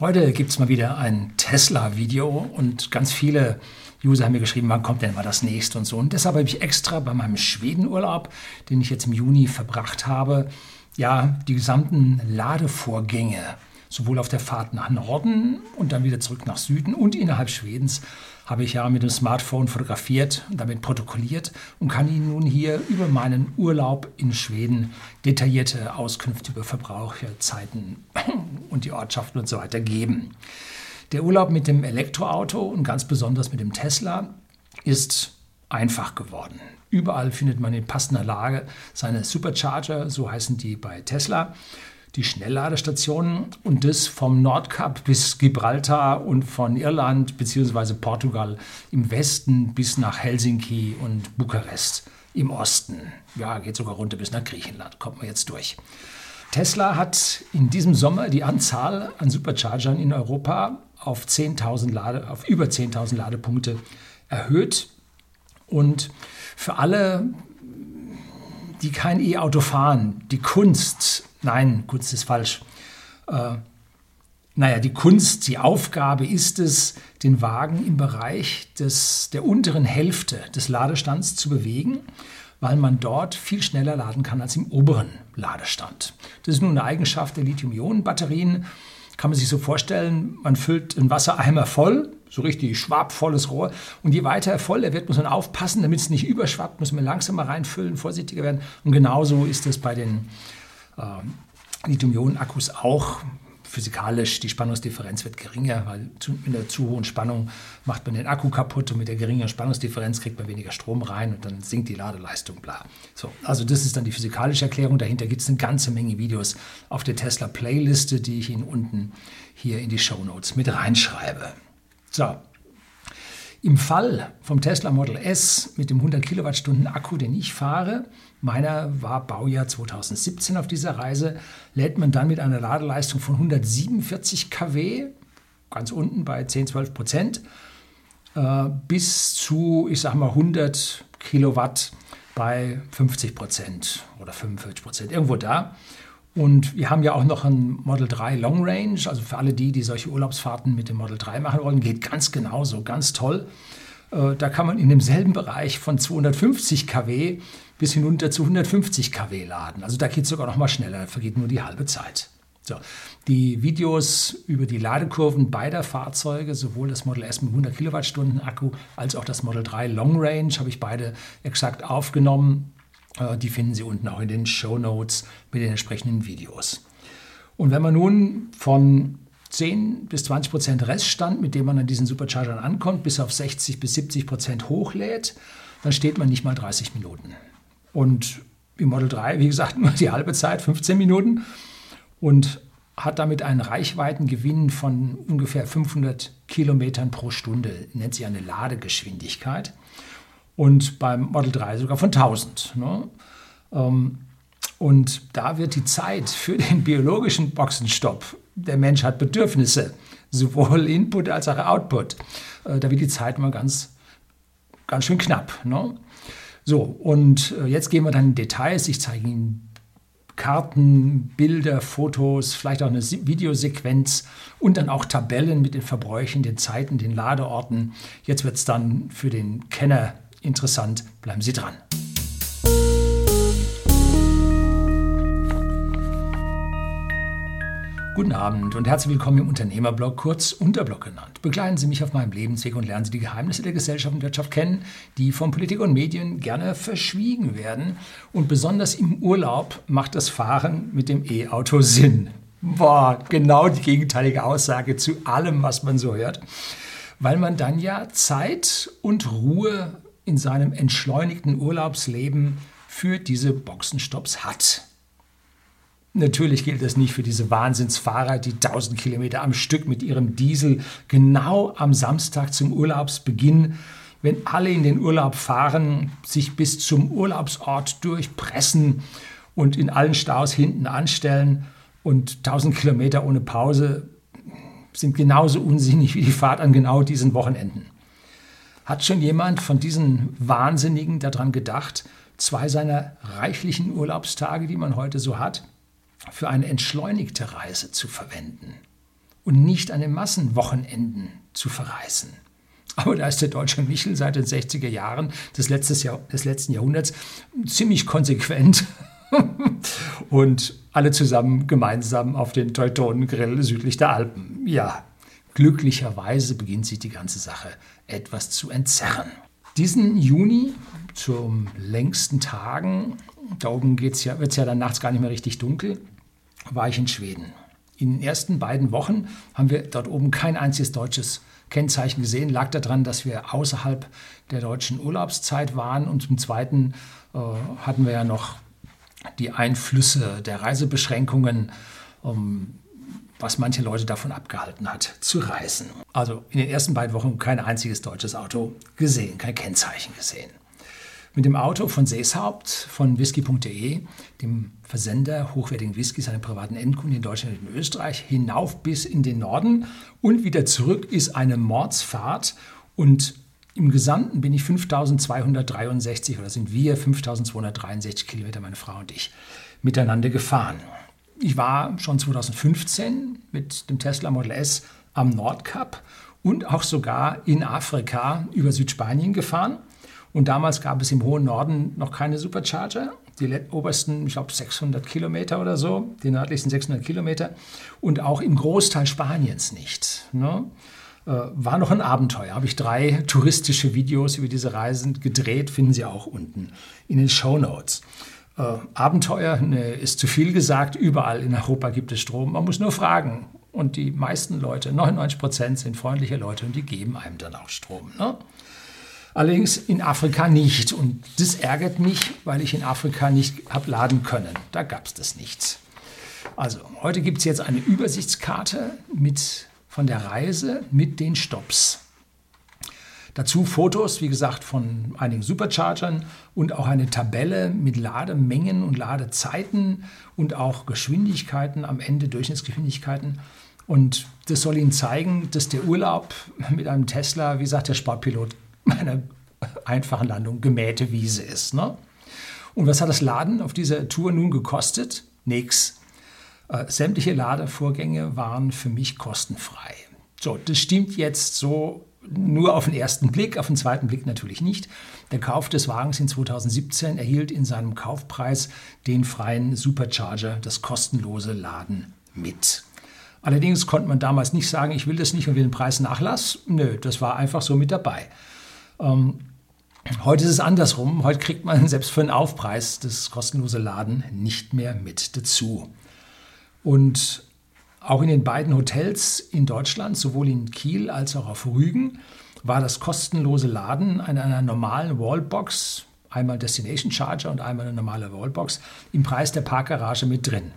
Heute gibt es mal wieder ein Tesla-Video und ganz viele User haben mir geschrieben, wann kommt denn mal das nächste und so. Und deshalb habe ich extra bei meinem Schwedenurlaub, den ich jetzt im Juni verbracht habe, ja, die gesamten Ladevorgänge, sowohl auf der Fahrt nach Norden und dann wieder zurück nach Süden und innerhalb Schwedens, habe ich ja mit dem Smartphone fotografiert und damit protokolliert und kann Ihnen nun hier über meinen Urlaub in Schweden detaillierte Auskünfte über Verbraucherzeiten und die Ortschaften und so weiter geben. Der Urlaub mit dem Elektroauto und ganz besonders mit dem Tesla ist einfach geworden. Überall findet man in passender Lage seine Supercharger, so heißen die bei Tesla, die Schnellladestationen und das vom Nordkap bis Gibraltar und von Irland bzw. Portugal im Westen bis nach Helsinki und Bukarest im Osten. Ja, geht sogar runter bis nach Griechenland, kommt man jetzt durch. Tesla hat in diesem Sommer die Anzahl an Superchargern in Europa auf, 10.000 Lade, auf über 10.000 Ladepunkte erhöht. Und für alle, die kein E-Auto fahren, die Kunst, nein, Kunst ist falsch, äh, naja, die Kunst, die Aufgabe ist es, den Wagen im Bereich des, der unteren Hälfte des Ladestands zu bewegen weil man dort viel schneller laden kann als im oberen Ladestand. Das ist nun eine Eigenschaft der Lithium-Ionen-Batterien. Kann man sich so vorstellen, man füllt einen Wassereimer voll, so richtig schwabvolles Rohr. Und je weiter er voll wird, muss man aufpassen, damit es nicht überschwappt, muss man langsamer reinfüllen, vorsichtiger werden. Und genauso ist es bei den äh, Lithium-Ionen-Akkus auch physikalisch, die Spannungsdifferenz wird geringer, weil mit einer zu hohen Spannung macht man den Akku kaputt und mit der geringeren Spannungsdifferenz kriegt man weniger Strom rein und dann sinkt die Ladeleistung, bla. So, also das ist dann die physikalische Erklärung. Dahinter gibt es eine ganze Menge Videos auf der Tesla Playliste, die ich Ihnen unten hier in die Show Notes mit reinschreibe. So, im Fall vom Tesla Model S mit dem 100 Kilowattstunden Akku, den ich fahre, meiner war Baujahr 2017 auf dieser Reise, lädt man dann mit einer Ladeleistung von 147 kW, ganz unten bei 10, 12 Prozent, äh, bis zu, ich sag mal, 100 Kilowatt bei 50 Prozent oder 45 Prozent, irgendwo da. Und wir haben ja auch noch ein Model 3 Long Range, also für alle die, die solche Urlaubsfahrten mit dem Model 3 machen wollen, geht ganz genauso, ganz toll. Äh, da kann man in demselben Bereich von 250 kW bis hinunter zu 150 kW laden. Also da geht es sogar noch mal schneller, vergeht nur die halbe Zeit. So, die Videos über die Ladekurven beider Fahrzeuge, sowohl das Model S mit 100 Kilowattstunden Akku als auch das Model 3 Long Range, habe ich beide exakt aufgenommen. Äh, die finden Sie unten auch in den Show Notes mit den entsprechenden Videos. Und wenn man nun von 10 bis 20 Prozent Reststand, mit dem man an diesen Superchargern ankommt, bis auf 60 bis 70 Prozent hochlädt, dann steht man nicht mal 30 Minuten. Und im Model 3, wie gesagt, nur die halbe Zeit, 15 Minuten. Und hat damit einen Reichweitengewinn von ungefähr 500 Kilometern pro Stunde, nennt sich eine Ladegeschwindigkeit und beim Model 3 sogar von 1000. Ne? Ähm, und da wird die Zeit für den biologischen Boxenstopp, der Mensch hat Bedürfnisse, sowohl Input als auch Output, äh, da wird die Zeit mal ganz, ganz schön knapp. Ne? So, und äh, jetzt gehen wir dann in Details. Ich zeige Ihnen Karten, Bilder, Fotos, vielleicht auch eine Videosequenz und dann auch Tabellen mit den Verbräuchen, den Zeiten, den Ladeorten. Jetzt wird es dann für den Kenner interessant. Bleiben Sie dran. Guten Abend und herzlich willkommen im Unternehmerblog, kurz Unterblog genannt. Begleiten Sie mich auf meinem Lebensweg und lernen Sie die Geheimnisse der Gesellschaft und Wirtschaft kennen, die von Politik und Medien gerne verschwiegen werden. Und besonders im Urlaub macht das Fahren mit dem E-Auto Sinn. Boah, genau die gegenteilige Aussage zu allem, was man so hört. Weil man dann ja Zeit und Ruhe in seinem entschleunigten Urlaubsleben für diese Boxenstopps hat. Natürlich gilt das nicht für diese Wahnsinnsfahrer, die 1000 Kilometer am Stück mit ihrem Diesel genau am Samstag zum Urlaubsbeginn, wenn alle in den Urlaub fahren, sich bis zum Urlaubsort durchpressen und in allen Staus hinten anstellen und 1000 Kilometer ohne Pause sind genauso unsinnig wie die Fahrt an genau diesen Wochenenden. Hat schon jemand von diesen Wahnsinnigen daran gedacht, zwei seiner reichlichen Urlaubstage, die man heute so hat, für eine entschleunigte Reise zu verwenden? und nicht an den Massenwochenenden zu verreisen. Aber da ist der deutsche Michel seit den 60er Jahren des, Jahr, des letzten Jahrhunderts ziemlich konsequent und alle zusammen gemeinsam auf den Teutonengrill südlich der Alpen. Ja, glücklicherweise beginnt sich die ganze Sache etwas zu entzerren. Diesen Juni, zum längsten Tagen, da oben ja, wird es ja dann nachts gar nicht mehr richtig dunkel, war ich in Schweden. In den ersten beiden Wochen haben wir dort oben kein einziges deutsches Kennzeichen gesehen. Lag daran, dass wir außerhalb der deutschen Urlaubszeit waren und zum Zweiten äh, hatten wir ja noch die Einflüsse der Reisebeschränkungen, um, was manche Leute davon abgehalten hat, zu reisen. Also in den ersten beiden Wochen kein einziges deutsches Auto gesehen, kein Kennzeichen gesehen. Mit dem Auto von Seeshaupt von whisky.de, dem Versender hochwertigen Whiskys an privaten Endkunden in Deutschland und in Österreich, hinauf bis in den Norden und wieder zurück ist eine Mordsfahrt und im Gesamten bin ich 5263 oder sind wir 5263 Kilometer, meine Frau und ich, miteinander gefahren. Ich war schon 2015 mit dem Tesla Model S am Nordkap und auch sogar in Afrika über Südspanien gefahren. Und damals gab es im hohen Norden noch keine Supercharger. Die obersten, ich glaube, 600 Kilometer oder so, die nördlichsten 600 Kilometer. Und auch im Großteil Spaniens nicht. Ne? Äh, war noch ein Abenteuer. Habe ich drei touristische Videos über diese Reisen gedreht, finden Sie auch unten in den Show Notes. Äh, Abenteuer ne, ist zu viel gesagt. Überall in Europa gibt es Strom. Man muss nur fragen. Und die meisten Leute, 99 Prozent, sind freundliche Leute und die geben einem dann auch Strom. Ne? Allerdings in Afrika nicht. Und das ärgert mich, weil ich in Afrika nicht habe laden können. Da gab es das nicht. Also, heute gibt es jetzt eine Übersichtskarte mit von der Reise mit den Stops. Dazu Fotos, wie gesagt, von einigen Superchargern und auch eine Tabelle mit Lademengen und Ladezeiten und auch Geschwindigkeiten am Ende, Durchschnittsgeschwindigkeiten. Und das soll Ihnen zeigen, dass der Urlaub mit einem Tesla, wie sagt der Sportpilot, einer einfachen Landung gemähte Wiese ist. Ne? Und was hat das Laden auf dieser Tour nun gekostet? Nix. Äh, sämtliche Ladevorgänge waren für mich kostenfrei. So, das stimmt jetzt so nur auf den ersten Blick, auf den zweiten Blick natürlich nicht. Der Kauf des Wagens in 2017 erhielt in seinem Kaufpreis den freien Supercharger, das kostenlose Laden mit. Allerdings konnte man damals nicht sagen, ich will das nicht und will den Preisnachlass. Nö, das war einfach so mit dabei. Ähm, heute ist es andersrum. Heute kriegt man selbst für einen Aufpreis das kostenlose Laden nicht mehr mit dazu. Und auch in den beiden Hotels in Deutschland, sowohl in Kiel als auch auf Rügen, war das kostenlose Laden an einer normalen Wallbox, einmal Destination Charger und einmal eine normale Wallbox, im Preis der Parkgarage mit drin.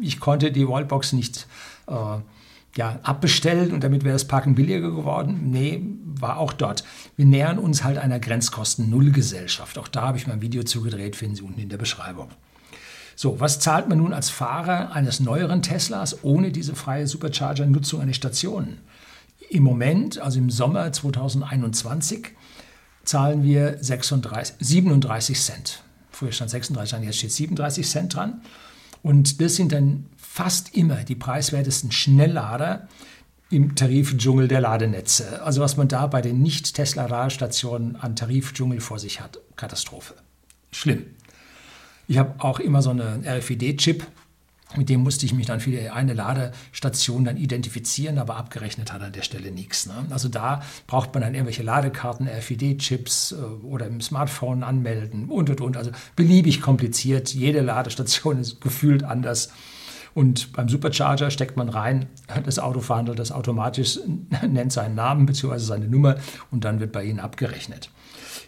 Ich konnte die Wallbox nicht äh, ja, abbestellen und damit wäre das Parken billiger geworden. Nee, war auch dort. Wir nähern uns halt einer Grenzkosten-Null-Gesellschaft. Auch da habe ich mein Video zugedreht, finden Sie unten in der Beschreibung. So, was zahlt man nun als Fahrer eines neueren Teslas ohne diese freie Supercharger-Nutzung an den Stationen? Im Moment, also im Sommer 2021, zahlen wir 36, 37 Cent. Früher stand 36 dran, jetzt steht 37 Cent dran. Und das sind dann fast immer die preiswertesten Schnelllader im Tarifdschungel der Ladenetze. Also was man da bei den Nicht-Tesla-Ladestationen an Tarifdschungel vor sich hat, Katastrophe. Schlimm. Ich habe auch immer so einen RFID-Chip. Mit dem musste ich mich dann für eine Ladestation dann identifizieren, aber abgerechnet hat an der Stelle nichts. Ne? Also da braucht man dann irgendwelche Ladekarten, RFID-Chips äh, oder im Smartphone anmelden und und und. Also beliebig kompliziert. Jede Ladestation ist gefühlt anders. Und beim Supercharger steckt man rein, das Auto verhandelt das automatisch, nennt seinen Namen bzw. seine Nummer und dann wird bei Ihnen abgerechnet.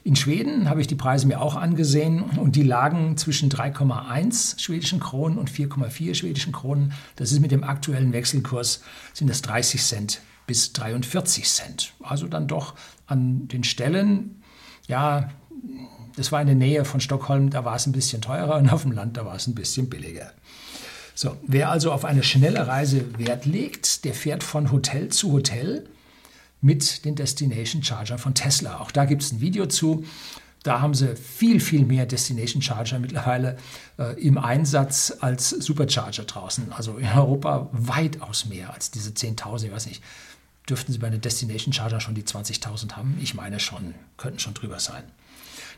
In Schweden habe ich die Preise mir auch angesehen und die lagen zwischen 3,1 schwedischen Kronen und 4,4 schwedischen Kronen. Das ist mit dem aktuellen Wechselkurs sind das 30 Cent bis 43 Cent. Also dann doch an den Stellen, ja, das war in der Nähe von Stockholm, da war es ein bisschen teurer und auf dem Land, da war es ein bisschen billiger. So, wer also auf eine schnelle Reise Wert legt, der fährt von Hotel zu Hotel mit den Destination Charger von Tesla. Auch da gibt es ein Video zu. Da haben sie viel, viel mehr Destination Charger mittlerweile äh, im Einsatz als Supercharger draußen. Also in Europa weitaus mehr als diese 10.000, ich weiß nicht. Dürften sie bei einer Destination Charger schon die 20.000 haben? Ich meine schon, könnten schon drüber sein.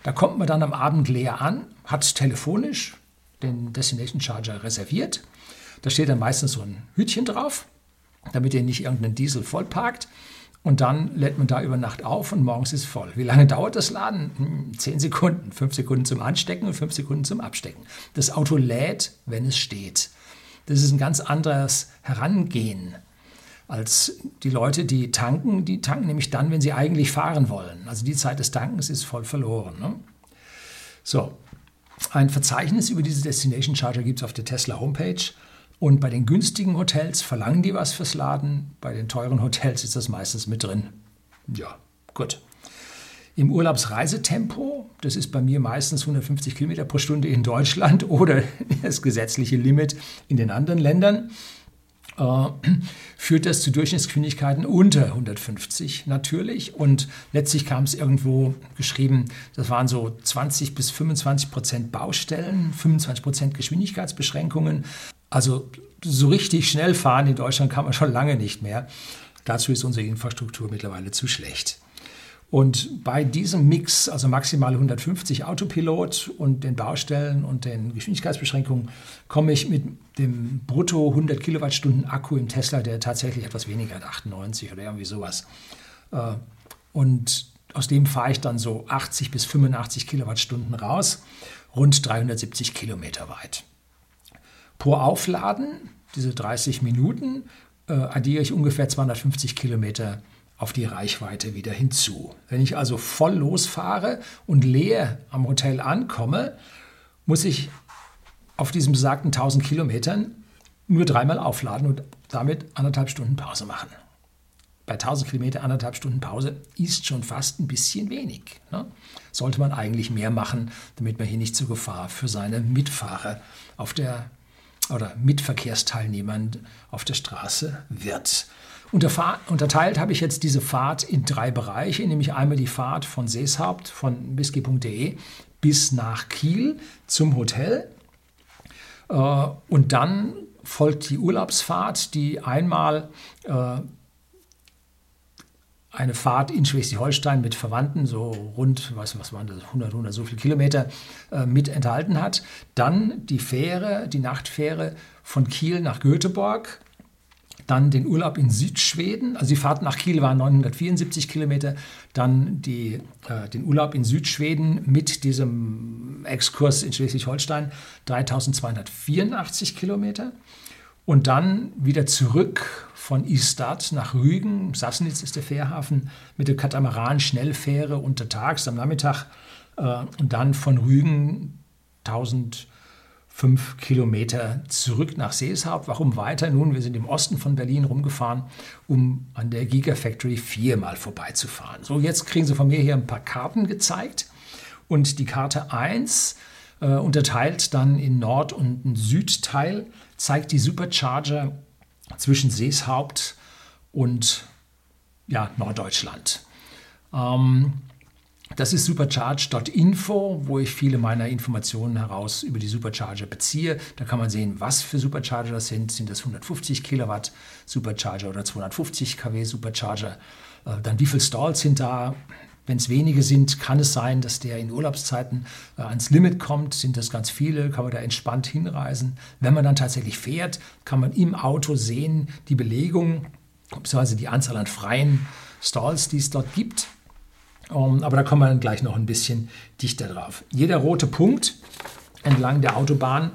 Da kommt man dann am Abend leer an, hat telefonisch den Destination Charger reserviert. Da steht dann meistens so ein Hütchen drauf, damit ihr nicht irgendeinen Diesel vollparkt. Und dann lädt man da über Nacht auf und morgens ist voll. Wie lange dauert das Laden? Hm, zehn Sekunden. Fünf Sekunden zum Anstecken und fünf Sekunden zum Abstecken. Das Auto lädt, wenn es steht. Das ist ein ganz anderes Herangehen als die Leute, die tanken. Die tanken nämlich dann, wenn sie eigentlich fahren wollen. Also die Zeit des Tankens ist voll verloren. Ne? So, ein Verzeichnis über diese Destination Charger gibt es auf der Tesla Homepage. Und bei den günstigen Hotels verlangen die was fürs Laden, bei den teuren Hotels ist das meistens mit drin. Ja, gut. Im Urlaubsreisetempo, das ist bei mir meistens 150 Kilometer pro Stunde in Deutschland oder das gesetzliche Limit in den anderen Ländern, äh, führt das zu Durchschnittsgeschwindigkeiten unter 150 natürlich. Und letztlich kam es irgendwo geschrieben, das waren so 20 bis 25 Prozent Baustellen, 25 Prozent Geschwindigkeitsbeschränkungen. Also so richtig schnell fahren in Deutschland kann man schon lange nicht mehr. Dazu ist unsere Infrastruktur mittlerweile zu schlecht. Und bei diesem Mix, also maximal 150 Autopilot und den Baustellen und den Geschwindigkeitsbeschränkungen, komme ich mit dem brutto 100 Kilowattstunden Akku im Tesla, der tatsächlich etwas weniger hat, 98 oder irgendwie sowas. Äh, und aus dem fahre ich dann so 80 bis 85 Kilowattstunden raus, rund 370 Kilometer weit. Pro Aufladen, diese 30 Minuten, äh, addiere ich ungefähr 250 Kilometer auf die Reichweite wieder hinzu. Wenn ich also voll losfahre und leer am Hotel ankomme, muss ich auf diesen besagten 1000 Kilometern nur dreimal aufladen und damit anderthalb Stunden Pause machen. Bei 1000 Kilometer anderthalb Stunden Pause ist schon fast ein bisschen wenig. Ne? Sollte man eigentlich mehr machen, damit man hier nicht zur Gefahr für seine Mitfahrer auf der oder Mitverkehrsteilnehmern auf der Straße wird. Unterteilt habe ich jetzt diese Fahrt in drei Bereiche, nämlich einmal die Fahrt von Seeshaupt, von whisky.de bis nach Kiel zum Hotel. Äh, und dann folgt die Urlaubsfahrt, die einmal äh, eine Fahrt in Schleswig-Holstein mit Verwandten, so rund, was, was waren das, 100, 100 so viele Kilometer äh, mit enthalten hat. Dann die Fähre, die Nachtfähre von Kiel nach Göteborg. Dann den Urlaub in Südschweden. Also die Fahrt nach Kiel war 974 Kilometer. Dann die, äh, den Urlaub in Südschweden mit diesem Exkurs in Schleswig-Holstein 3284 Kilometer. Und dann wieder zurück von Istad nach Rügen. Sassnitz ist der Fährhafen mit der Katamaran-Schnellfähre untertags am Nachmittag. Äh, und dann von Rügen 1005 Kilometer zurück nach Seeshaupt. Warum weiter? Nun, wir sind im Osten von Berlin rumgefahren, um an der Gigafactory viermal vorbeizufahren. So, jetzt kriegen Sie von mir hier ein paar Karten gezeigt. Und die Karte 1 äh, unterteilt dann in Nord- und Südteil zeigt die Supercharger zwischen Seeshaupt und ja, Norddeutschland. Ähm, das ist supercharge.info, wo ich viele meiner Informationen heraus über die Supercharger beziehe. Da kann man sehen, was für Supercharger das sind. Sind das 150 Kilowatt Supercharger oder 250 kW Supercharger? Äh, dann wie viele Stalls sind da? Wenn es wenige sind, kann es sein, dass der in Urlaubszeiten äh, ans Limit kommt. Sind das ganz viele, kann man da entspannt hinreisen. Wenn man dann tatsächlich fährt, kann man im Auto sehen, die Belegung, beziehungsweise die Anzahl an freien Stalls, die es dort gibt. Um, ähm, aber da kommen wir dann gleich noch ein bisschen dichter drauf. Jeder rote Punkt entlang der Autobahn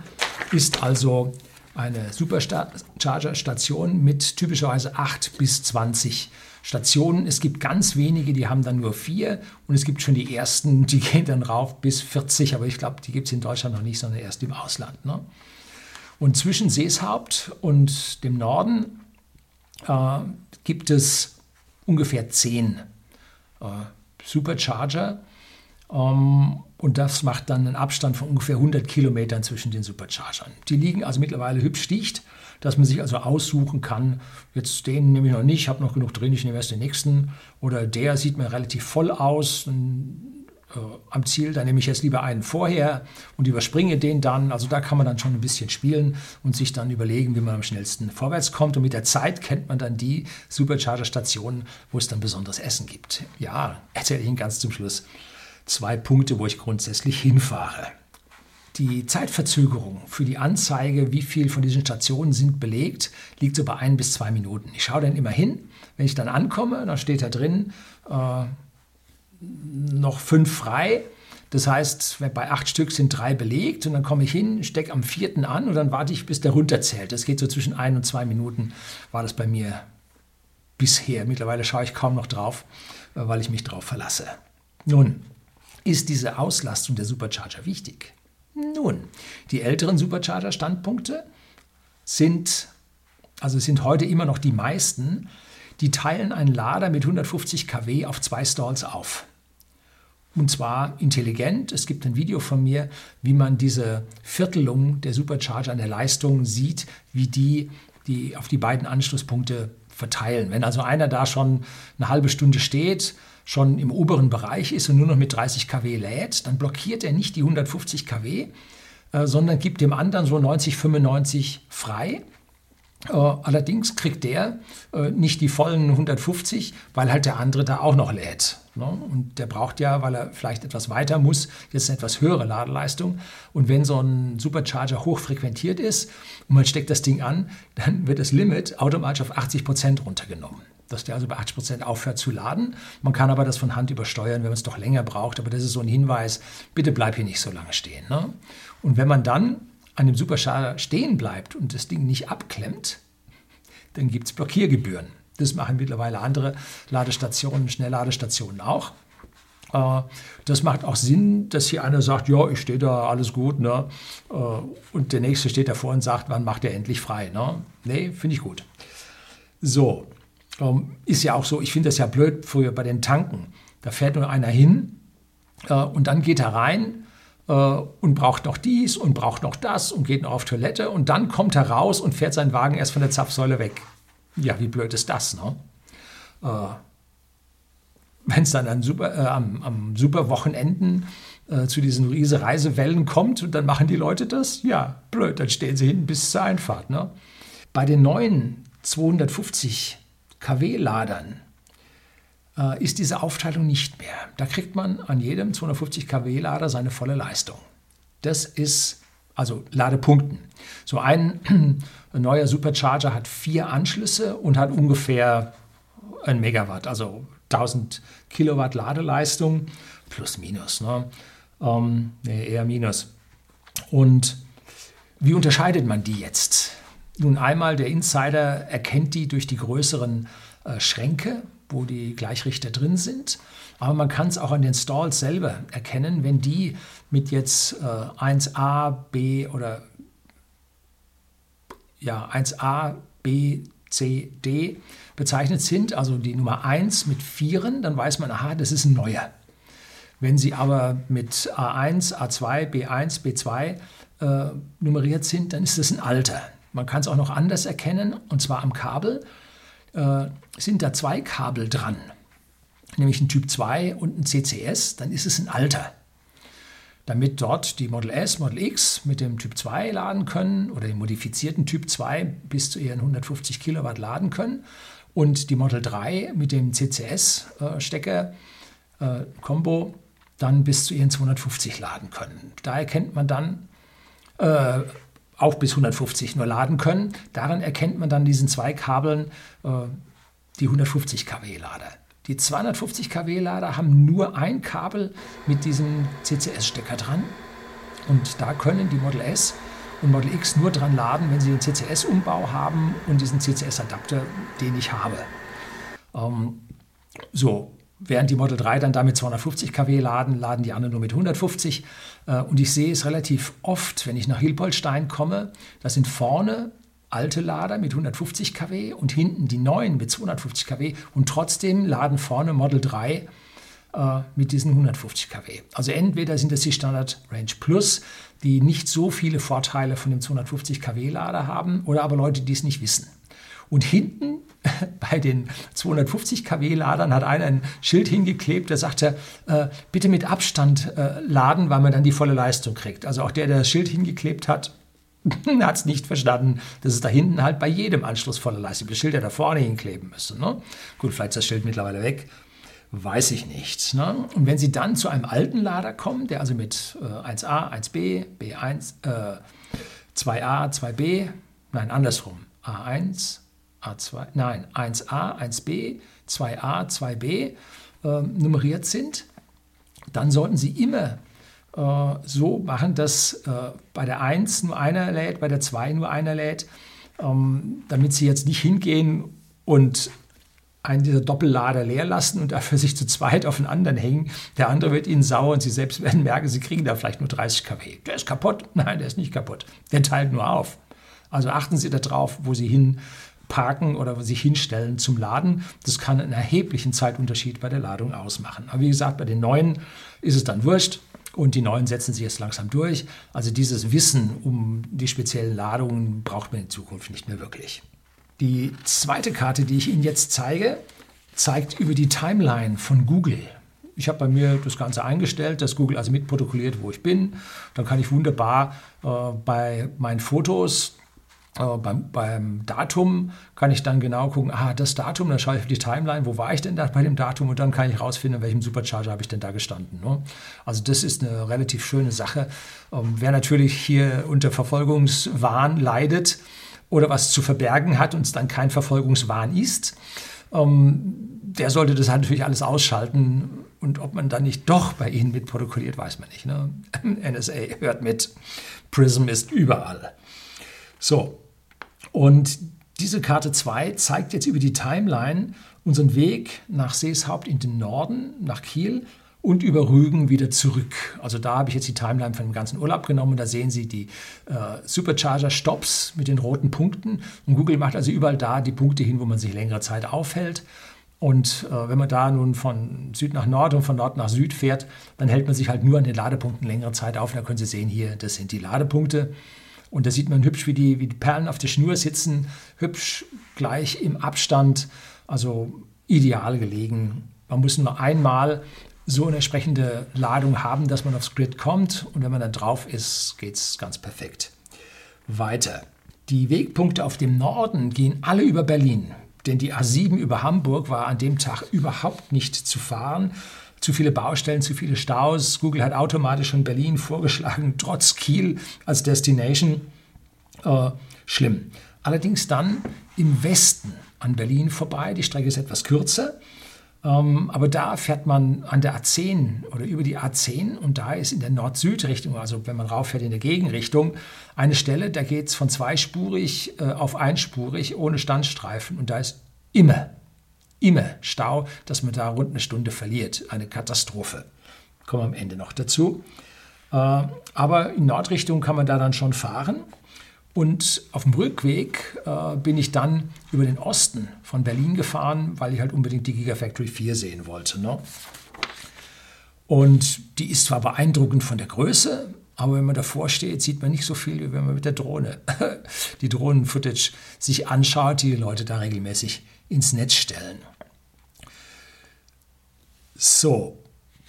ist also eine Supercharger-Station mit typischerweise 8 bis 20 Stationen. Es gibt ganz wenige, die haben dann nur vier und es gibt schon die ersten, die gehen dann rauf bis 40, aber ich glaube, die gibt es in Deutschland noch nicht, sondern erst im Ausland. Ne? Und zwischen Seeshaupt und dem Norden äh, gibt es ungefähr zehn äh, Supercharger. Ähm, und das macht dann einen Abstand von ungefähr 100 Kilometern zwischen den Superchargern. Die liegen also mittlerweile hübsch dicht dass man sich also aussuchen kann, jetzt den nehme ich noch nicht, ich habe noch genug drin, ich nehme erst den nächsten. Oder der sieht mir relativ voll aus, dann äh, am Ziel, dann nehme ich jetzt lieber einen vorher und überspringe den dann. Also da kann man dann schon ein bisschen spielen und sich dann überlegen, wie man am schnellsten vorwärts kommt. Und mit der Zeit kennt man dann die Supercharger-Stationen, wo es dann besonderes Essen gibt. Ja, erzähle ich Ihnen ganz zum Schluss zwei Punkte, wo ich grundsätzlich hinfahre. Die Zeitverzögerung für die Anzeige, wie viel von diesen Stationen sind belegt, liegt so bei ein bis zwei Minuten. Ich schaue dann immer hin. Wenn ich dann ankomme, dann steht da drin, äh, noch fünf frei. Das heißt, bei acht Stück sind drei belegt und dann komme ich hin, stecke am vierten an und dann warte ich, bis der runterzählt. Das geht so zwischen ein und zwei Minuten, war das bei mir bisher. Mittlerweile schaue ich kaum noch drauf, äh, weil ich mich drauf verlasse. Nun, ist diese Auslastung der Supercharger wichtig? Nun, die älteren Supercharger-Standpunkte sind, also sind heute immer noch die meisten, die teilen einen Lader mit 150 kW auf zwei Stalls auf. Und zwar intelligent. Es gibt ein Video von mir, wie man diese Viertelung der Supercharger an der Leistung sieht, wie die, die auf die beiden Anschlusspunkte verteilen. Wenn also einer da schon eine halbe Stunde steht, schon im oberen Bereich ist und nur noch mit 30 kW lädt, dann blockiert er nicht die 150 kW, äh, sondern gibt dem anderen so 90, 95 frei. Äh, allerdings kriegt der äh, nicht die vollen 150, weil halt der andere da auch noch lädt. Ne? Und der braucht ja, weil er vielleicht etwas weiter muss, jetzt eine etwas höhere Ladeleistung. Und wenn so ein Supercharger hochfrequentiert ist und man steckt das Ding an, dann wird das Limit automatisch auf 80 Prozent runtergenommen. Dass der also bei 80 Prozent aufhört zu laden. Man kann aber das von Hand übersteuern, wenn man es doch länger braucht. Aber das ist so ein Hinweis, bitte bleib hier nicht so lange stehen. Ne? Und wenn man dann an dem Supercharger stehen bleibt und das Ding nicht abklemmt, dann gibt es Blockiergebühren. Das machen mittlerweile andere Ladestationen, Schnellladestationen auch. Äh, das macht auch Sinn, dass hier einer sagt, ja, ich stehe da, alles gut. Ne? Äh, und der nächste steht davor und sagt, wann macht er endlich frei? Ne? Nee, finde ich gut. So, ähm, ist ja auch so, ich finde das ja blöd früher bei den Tanken. Da fährt nur einer hin äh, und dann geht er rein und braucht noch dies und braucht noch das und geht noch auf Toilette und dann kommt er raus und fährt seinen Wagen erst von der Zapfsäule weg. Ja, wie blöd ist das, ne? Äh, Wenn es dann an super, äh, am, am super äh, zu diesen riesen Reisewellen kommt und dann machen die Leute das, ja, blöd, dann stehen sie hinten bis zur Einfahrt. Ne? Bei den neuen 250 kW-Ladern äh, ist diese Aufteilung nicht mehr. Da kriegt man an jedem 250 kW-Lader seine volle Leistung. Das ist also Ladepunkten. So ein, ein neuer Supercharger hat vier Anschlüsse und hat ungefähr ein Megawatt, also 1000 Kilowatt Ladeleistung, plus minus, ne? Ähm, nee, eher minus. Und wie unterscheidet man die jetzt? Nun einmal, der Insider erkennt die durch die größeren äh, Schränke, wo die Gleichrichter drin sind. Aber man kann es auch an den Stalls selber erkennen, wenn die mit jetzt äh, 1a, b oder ja, 1a, b, c, d bezeichnet sind, also die Nummer 1 mit Vieren, dann weiß man, aha, das ist ein neuer. Wenn sie aber mit A1, A2, B1, B2 äh, nummeriert sind, dann ist das ein alter. Man kann es auch noch anders erkennen, und zwar am Kabel äh, sind da zwei Kabel dran, nämlich ein Typ 2 und ein CCS, dann ist es ein Alter. Damit dort die Model S, Model X mit dem Typ 2 laden können oder den modifizierten Typ 2 bis zu ihren 150 Kilowatt laden können und die Model 3 mit dem CCS-Stecker äh, Combo dann bis zu ihren 250 laden können. Da erkennt man dann äh, auch bis 150 nur laden können. Daran erkennt man dann diesen zwei Kabeln äh, die 150 kW Lader. Die 250 kW Lader haben nur ein Kabel mit diesem CCS-Stecker dran. Und da können die Model S und Model X nur dran laden, wenn sie den CCS-Umbau haben und diesen CCS-Adapter, den ich habe. Ähm, so, Während die Model 3 dann damit 250 kW laden, laden die anderen nur mit 150. Äh, und ich sehe es relativ oft, wenn ich nach Hilpolstein komme, das sind vorne alte Lader mit 150 kW und hinten die neuen mit 250 kW und trotzdem laden vorne Model 3 äh, mit diesen 150 kW. Also entweder sind es die Standard Range Plus, die nicht so viele Vorteile von dem 250 kW Lader haben, oder aber Leute, die es nicht wissen. Und hinten bei den 250 kW Ladern hat einer ein Schild hingeklebt, der sagte, äh, bitte mit Abstand äh, laden, weil man dann die volle Leistung kriegt. Also auch der, der das Schild hingeklebt hat, hat es nicht verstanden, dass es da hinten halt bei jedem Anschluss volle Leistung das Schild ja da vorne hinkleben müsste. Ne? Gut, vielleicht ist das Schild mittlerweile weg, weiß ich nicht. Ne? Und wenn Sie dann zu einem alten Lader kommen, der also mit äh, 1a, 1b, B1, äh, 2a, 2b, nein, andersrum, A1, A2, nein, 1a, 1b, 2a, 2b äh, nummeriert sind, dann sollten Sie immer äh, so machen, dass äh, bei der 1 nur einer lädt, bei der 2 nur einer lädt, ähm, damit Sie jetzt nicht hingehen und einen dieser Doppellader leer lassen und dafür sich zu zweit auf den anderen hängen. Der andere wird Ihnen sauer und Sie selbst werden merken, Sie kriegen da vielleicht nur 30 kW. Der ist kaputt. Nein, der ist nicht kaputt. Der teilt nur auf. Also achten Sie darauf, wo Sie hin parken oder sich hinstellen zum Laden. Das kann einen erheblichen Zeitunterschied bei der Ladung ausmachen. Aber wie gesagt, bei den neuen ist es dann wurscht. Und die neuen setzen sich jetzt langsam durch. Also dieses Wissen um die speziellen Ladungen braucht man in Zukunft nicht mehr wirklich. Die zweite Karte, die ich Ihnen jetzt zeige, zeigt über die Timeline von Google. Ich habe bei mir das Ganze eingestellt, dass Google also mitprotokolliert, wo ich bin. Dann kann ich wunderbar äh, bei meinen Fotos äh, beim, beim, Datum kann ich dann genau gucken, ah, das Datum, dann schaue ich auf die Timeline, wo war ich denn da bei dem Datum und dann kann ich rausfinden, in welchem Supercharger habe ich denn da gestanden. Ne? Also das ist eine relativ schöne Sache. Ähm, wer natürlich hier unter Verfolgungswahn leidet oder was zu verbergen hat und es dann kein Verfolgungswahn ist, ähm, der sollte das halt natürlich alles ausschalten. Und ob man dann nicht doch bei Ihnen mitprotokolliert, weiß man nicht. Ne? NSA hört mit. Prism ist überall. So, und diese Karte 2 zeigt jetzt über die Timeline unseren Weg nach Seeshaupt in den Norden, nach Kiel und über Rügen wieder zurück. Also da habe ich jetzt die Timeline von dem ganzen Urlaub genommen. Da sehen Sie die äh, Supercharger-Stops mit den roten Punkten. Und Google macht also überall da die Punkte hin, wo man sich längere Zeit aufhält. Und äh, wenn man da nun von Süd nach Nord und von Nord nach Süd fährt, dann hält man sich halt nur an den Ladepunkten längere Zeit auf. da können Sie sehen hier, das sind die Ladepunkte. Und da sieht man hübsch, wie die, wie die Perlen auf der Schnur sitzen, hübsch gleich im Abstand, also ideal gelegen. Man muss nur einmal so eine entsprechende Ladung haben, dass man aufs Grid kommt. Und wenn man dann drauf ist, geht es ganz perfekt. Weiter. Die Wegpunkte auf dem Norden gehen alle über Berlin. Denn die A7 über Hamburg war an dem Tag überhaupt nicht zu fahren zu viele Baustellen, zu viele Staus. Google hat automatisch schon Berlin vorgeschlagen, trotz Kiel als Destination. Äh, schlimm. Allerdings dann im Westen an Berlin vorbei. Die Strecke ist etwas kürzer. Ähm, aber da fährt man an der A10 oder über die A10 und da ist in der Nord-Süd-Richtung, also wenn man rauffährt in der Gegenrichtung, eine Stelle, da geht es von zweispurig äh, auf einspurig ohne Standstreifen und da ist immer immer Stau, dass man da rund eine Stunde verliert. Eine Katastrophe. Kommen wir am Ende noch dazu. Äh, aber in Nordrichtung kann man da dann schon fahren. Und auf dem Rückweg äh, bin ich dann über den Osten von Berlin gefahren, weil ich halt unbedingt die Gigafactory 4 sehen wollte. Ne? Und die ist zwar beeindruckend von der Größe, aber wenn man davor steht, sieht man nicht so viel, wie wenn man mit der Drohne die Drohnen-Footage sich anschaut, die, die Leute da regelmäßig ins Netz stellen. So,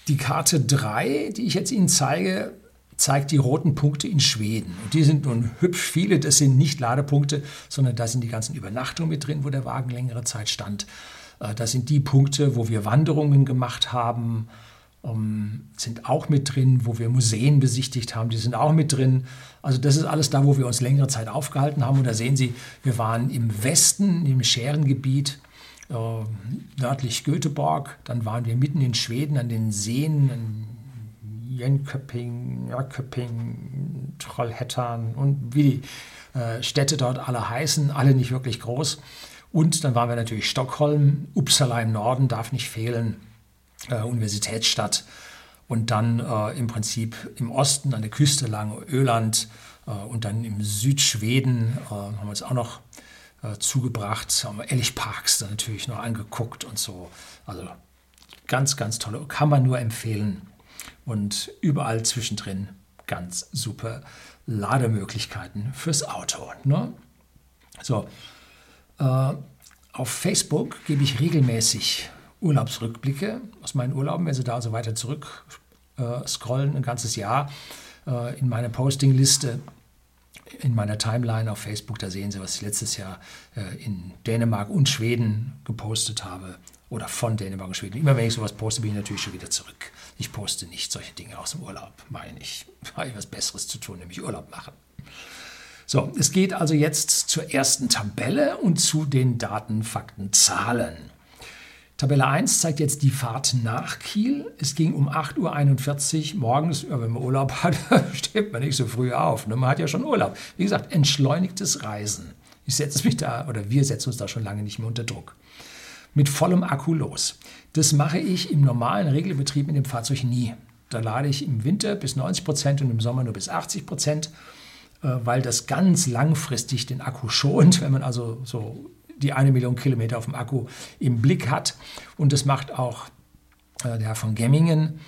die Karte 3, die ich jetzt Ihnen zeige, zeigt die roten Punkte in Schweden. Und die sind nun hübsch viele. Das sind nicht Ladepunkte, sondern da sind die ganzen Übernachtungen mit drin, wo der Wagen längere Zeit stand. Äh, das sind die Punkte, wo wir Wanderungen gemacht haben, ähm, sind auch mit drin, wo wir Museen besichtigt haben, die sind auch mit drin. Also das ist alles da, wo wir uns längere Zeit aufgehalten haben. Und da sehen Sie, wir waren im Westen, im Scherengebiet, äh, nördlich Göteborg. Dann waren wir mitten in Schweden an den Seen, in Jönköping, Jönköping, Trollhättan und wie die äh, Städte dort alle heißen, alle nicht wirklich groß. Und dann waren wir natürlich Stockholm, Uppsala im Norden darf nicht fehlen äh, Universitätsstadt. Und dann äh, im Prinzip im Osten an der Küste lang Öland äh, und dann im Südschweden äh, haben wir uns auch noch äh, zugebracht, haben wir Elchparks dann natürlich noch angeguckt und so. Also ganz, ganz tolle, kann man nur empfehlen. Und überall zwischendrin ganz super Lademöglichkeiten fürs Auto. Ne? So, Äh, auf Facebook gebe ich regelmäßig Urlaubsrückblicke aus meinen Urlauben. Wenn Sie da so weiter zurück äh, scrollen, ein ganzes Jahr äh, in meine Postingliste, in meiner Timeline auf Facebook, da sehen Sie, was ich letztes Jahr äh, in Dänemark und Schweden gepostet habe oder von Dänemark und Schweden. Immer wenn ich sowas poste, bin ich natürlich schon wieder zurück. Ich poste nicht solche Dinge aus dem Urlaub, meine ich. Habe ich was Besseres zu tun, nämlich Urlaub machen. So, es geht also jetzt zur ersten Tabelle und zu den Daten, Fakten, Zahlen. Tabelle 1 zeigt jetzt die Fahrt nach Kiel. Es ging um 8.41 Uhr morgens. Ja, wenn man Urlaub hat, steht man nicht so früh auf. Ne? Man hat ja schon Urlaub. Wie gesagt, entschleunigtes Reisen. Ich setze mich da, oder wir setzen uns da schon lange nicht mehr unter Druck. Mit vollem Akku los. Das mache ich im normalen Regelbetrieb mit dem Fahrzeug nie. Da lade ich im Winter bis 90 Prozent und im Sommer nur bis 80 Prozent, äh, weil das ganz langfristig den Akku schont, wenn man also so die eine Million Kilometer auf dem Akku im Blick hat. Und das macht auch äh, der Herr von Gemmingen.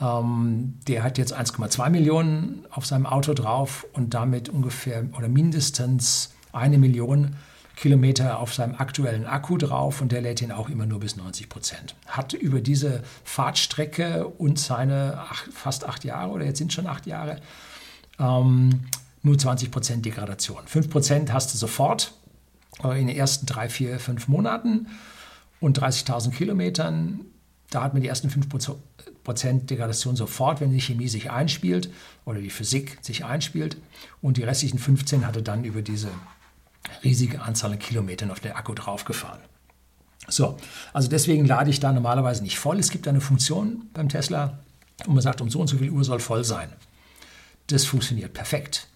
Ähm, der hat jetzt 1,2 Millionen auf seinem Auto drauf und damit ungefähr oder mindestens eine Million Kilometer auf seinem aktuellen Akku drauf und der lädt ihn auch immer nur bis 90 Prozent. Hat über diese Fahrtstrecke und seine ach, fast acht Jahre oder jetzt sind schon acht Jahre ähm, nur 20 Prozent Degradation. 5 Prozent hast du sofort in den ersten drei, vier, fünf Monaten und 30.000 Kilometern. Da hat man die ersten 5% Degradation sofort, wenn die Chemie sich einspielt oder die Physik sich einspielt. Und die restlichen 15 hatte dann über diese riesige Anzahl an Kilometern auf den Akku draufgefahren. So, also deswegen lade ich da normalerweise nicht voll. Es gibt eine Funktion beim Tesla, wo man sagt, um so und so viel Uhr soll voll sein. Das funktioniert perfekt.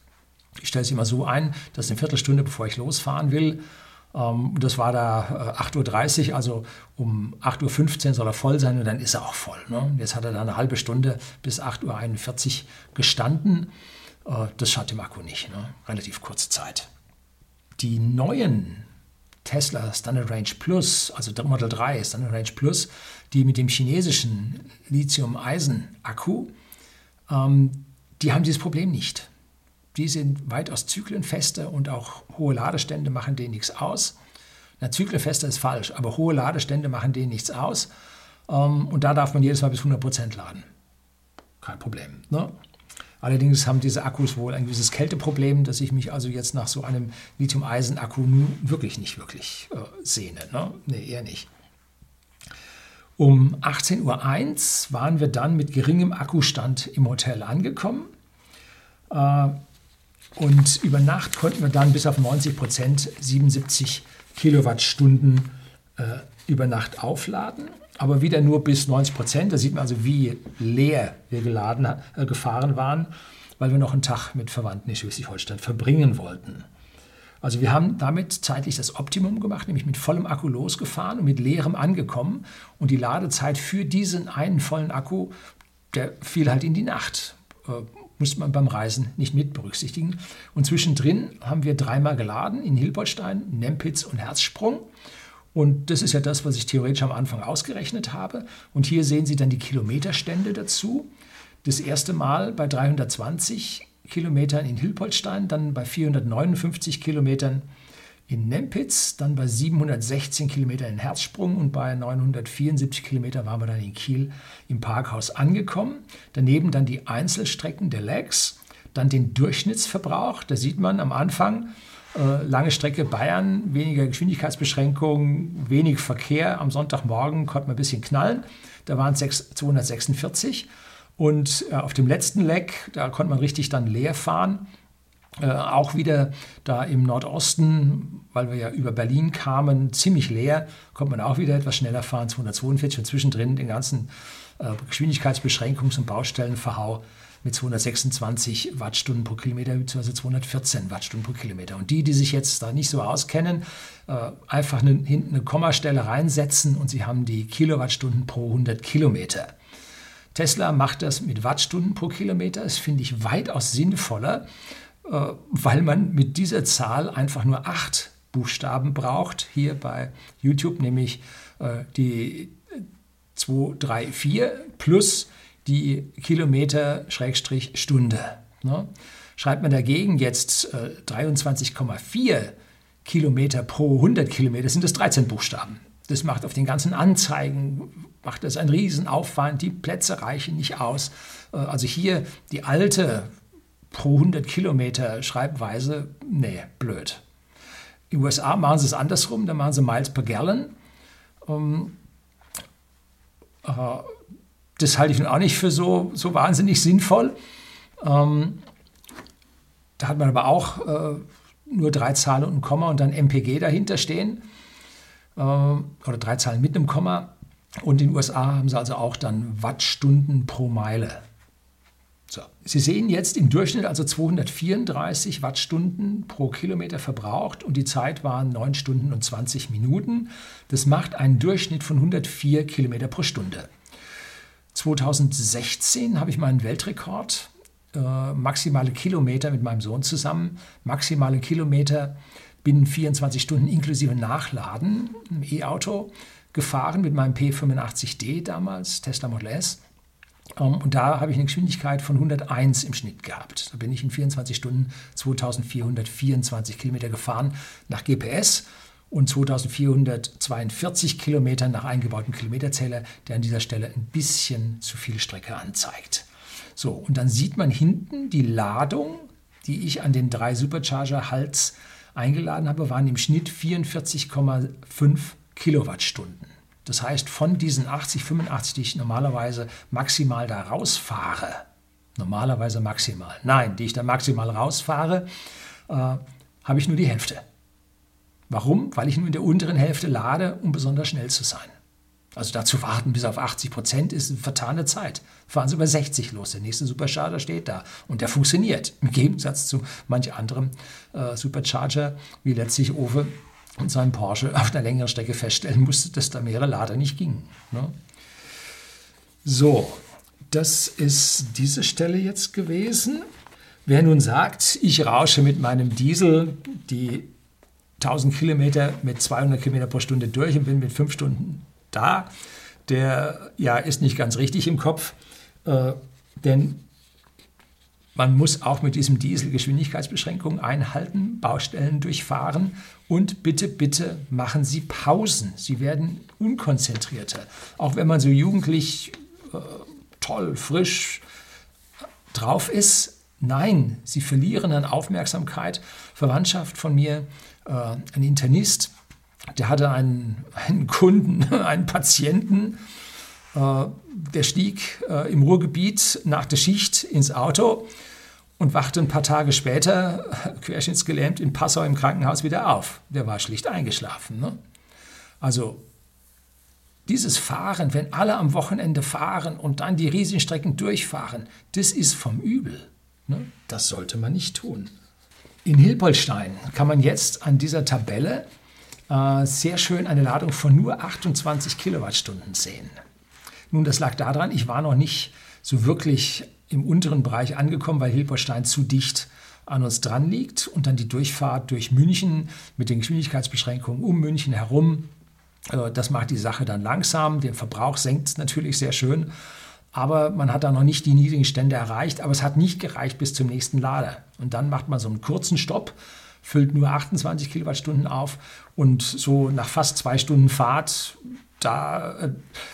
Ich stelle es immer so ein, dass eine Viertelstunde, bevor ich losfahren will, ähm, das war da äh, 8.30 Uhr, also um 8.15 Uhr soll er voll sein und dann ist er auch voll. Ne? Jetzt hat er da eine halbe Stunde bis 8.41 Uhr gestanden. Äh, das schadet dem Akku nicht, ne? relativ kurze Zeit. Die neuen Tesla Standard Range Plus, also Model 3 Standard Range Plus, die mit dem chinesischen Lithium-Eisen-Akku, ähm, die haben dieses Problem nicht. Die sind weitaus zyklenfester und auch hohe Ladestände machen denen nichts aus. Na, zyklenfester ist falsch, aber hohe Ladestände machen denen nichts aus. Ähm, und da darf man jedes Mal bis 100% laden. Kein Problem. Ne? Allerdings haben diese Akkus wohl ein gewisses Kälteproblem, dass ich mich also jetzt nach so einem Lithium-Eisen-Akku wirklich nicht wirklich äh, sehne. Ne? Nee, eher nicht. Um 18.01 Uhr waren wir dann mit geringem Akkustand im Hotel angekommen. Äh, und über Nacht konnten wir dann bis auf 90 Prozent 77 Kilowattstunden äh, über Nacht aufladen. Aber wieder nur bis 90 Prozent. Da sieht man also, wie leer wir geladen, äh, gefahren waren, weil wir noch einen Tag mit Verwandten in Schleswig-Holstein verbringen wollten. Also wir haben damit zeitlich das Optimum gemacht, nämlich mit vollem Akku losgefahren und mit leerem angekommen. Und die Ladezeit für diesen einen vollen Akku, der fiel halt in die Nacht. Äh, muss man beim Reisen nicht mit berücksichtigen. Und zwischendrin haben wir dreimal geladen in Hilpoltstein, Nempitz und Herzsprung. Und das ist ja das, was ich theoretisch am Anfang ausgerechnet habe. Und hier sehen Sie dann die Kilometerstände dazu. Das erste Mal bei 320 Kilometern in Hilpoltstein, dann bei 459 Kilometern Nempitz, dann bei 716 Kilometern in Herzsprung und bei 974 Kilometern waren wir dann in Kiel im Parkhaus angekommen. Daneben dann die Einzelstrecken der Legs, dann den Durchschnittsverbrauch. Da sieht man am Anfang äh, lange Strecke Bayern, weniger Geschwindigkeitsbeschränkungen, wenig Verkehr. Am Sonntagmorgen konnte man ein bisschen knallen. Da waren es 246. Und äh, auf dem letzten Leck, da konnte man richtig dann leer fahren. Äh, auch wieder da im Nordosten, weil wir ja über Berlin kamen, ziemlich leer, konnte man auch wieder etwas schneller fahren, 242 und zwischendrin den ganzen äh, Geschwindigkeitsbeschränkungs- und Baustellenverhau mit 226 Wattstunden pro Kilometer bzw. 214 Wattstunden pro Kilometer. Und die, die sich jetzt da nicht so auskennen, äh, einfach eine, hinten eine Kommastelle reinsetzen und sie haben die Kilowattstunden pro 100 Kilometer. Tesla macht das mit Wattstunden pro Kilometer. Das finde ich weitaus sinnvoller, weil man mit dieser Zahl einfach nur acht Buchstaben braucht. Hier bei YouTube nämlich äh, die 2, 3, 4 plus die Kilometer Schrägstrich Stunde. Ne? Schreibt man dagegen jetzt 23,4 Kilometer pro 100 Kilometer sind es 13 Buchstaben. Das macht auf den ganzen Anzeigen, macht das einen Riesenaufwand, die Plätze reichen nicht aus. Äh, also hier die alte pro 100 Kilometer Schreibweise, nee, blöd. In den USA machen sie es andersrum, da machen sie Miles per Gallon. Ähm, äh, das halte ich nun auch nicht für so, so wahnsinnig sinnvoll. Ähm, da hat man aber auch äh, nur drei Zahlen und ein Komma und dann MPG dahinter stehen. Äh, oder drei Zahlen mit einem Komma. Und in den USA haben sie also auch dann Wattstunden pro Meile. So. Sie sehen jetzt im Durchschnitt also 234 Wattstunden pro Kilometer verbraucht und die Zeit waren 9 Stunden und 20 Minuten. Das macht einen Durchschnitt von 104 Kilometer pro Stunde. 2016 habe ich meinen Weltrekord, äh, maximale Kilometer mit meinem Sohn zusammen, maximale Kilometer binnen 24 Stunden inklusive Nachladen im E-Auto gefahren mit meinem P85D damals, Tesla Model S. Um, und da habe ich eine Geschwindigkeit von 101 im Schnitt gehabt. Da bin ich in 24 Stunden 2424 Kilometer gefahren nach GPS und 2442 Kilometer nach eingebautem Kilometerzähler, der an dieser Stelle ein bisschen zu viel Strecke anzeigt. So, und dann sieht man hinten die Ladung, die ich an den drei Supercharger-Hals eingeladen habe, waren im Schnitt 44,5 Kilowattstunden. Das heißt, von diesen 80, 85, die ich normalerweise maximal da rausfahre, normalerweise maximal, nein, die ich da maximal rausfahre, äh, habe ich nur die Hälfte. Warum? Weil ich nur in der unteren Hälfte lade, um besonders schnell zu sein. Also dazu warten bis auf 80 Prozent ist eine vertane Zeit. Fahren Sie über 60 los. Der nächste Supercharger steht da und der funktioniert. Im Gegensatz zu manch anderem äh, Supercharger, wie letztlich Owe und sein Porsche auf einer längeren Strecke feststellen musste, dass da mehrere Lader nicht gingen. Ne? So, das ist diese Stelle jetzt gewesen. Wer nun sagt, ich rausche mit meinem Diesel die 1000 Kilometer mit 200 Kilometer pro Stunde durch und bin mit fünf Stunden da, der ja ist nicht ganz richtig im Kopf, äh, denn man muss auch mit diesem Diesel Geschwindigkeitsbeschränkungen einhalten, Baustellen durchfahren und bitte, bitte machen Sie Pausen. Sie werden unkonzentrierter. Auch wenn man so jugendlich äh, toll, frisch drauf ist, nein, Sie verlieren an Aufmerksamkeit. Verwandtschaft von mir, äh, ein Internist, der hatte einen, einen Kunden, einen Patienten, äh, der stieg äh, im Ruhrgebiet nach der Schicht ins Auto und wachte ein paar Tage später, querschnittsgelähmt, in Passau im Krankenhaus wieder auf. Der war schlicht eingeschlafen. Ne? Also dieses Fahren, wenn alle am Wochenende fahren und dann die riesigen Strecken durchfahren, das ist vom Übel. Ne? Das sollte man nicht tun. In Hilpolstein kann man jetzt an dieser Tabelle äh, sehr schön eine Ladung von nur 28 Kilowattstunden sehen. Nun, das lag daran, ich war noch nicht so wirklich im unteren Bereich angekommen, weil Hilperstein zu dicht an uns dran liegt und dann die Durchfahrt durch München mit den Geschwindigkeitsbeschränkungen um München herum. Äh, das macht die Sache dann langsam, den Verbrauch senkt es natürlich sehr schön, aber man hat da noch nicht die niedrigen Stände erreicht, aber es hat nicht gereicht bis zum nächsten Lader. Und dann macht man so einen kurzen Stopp, füllt nur 28 Kilowattstunden auf und so nach fast zwei Stunden Fahrt da äh,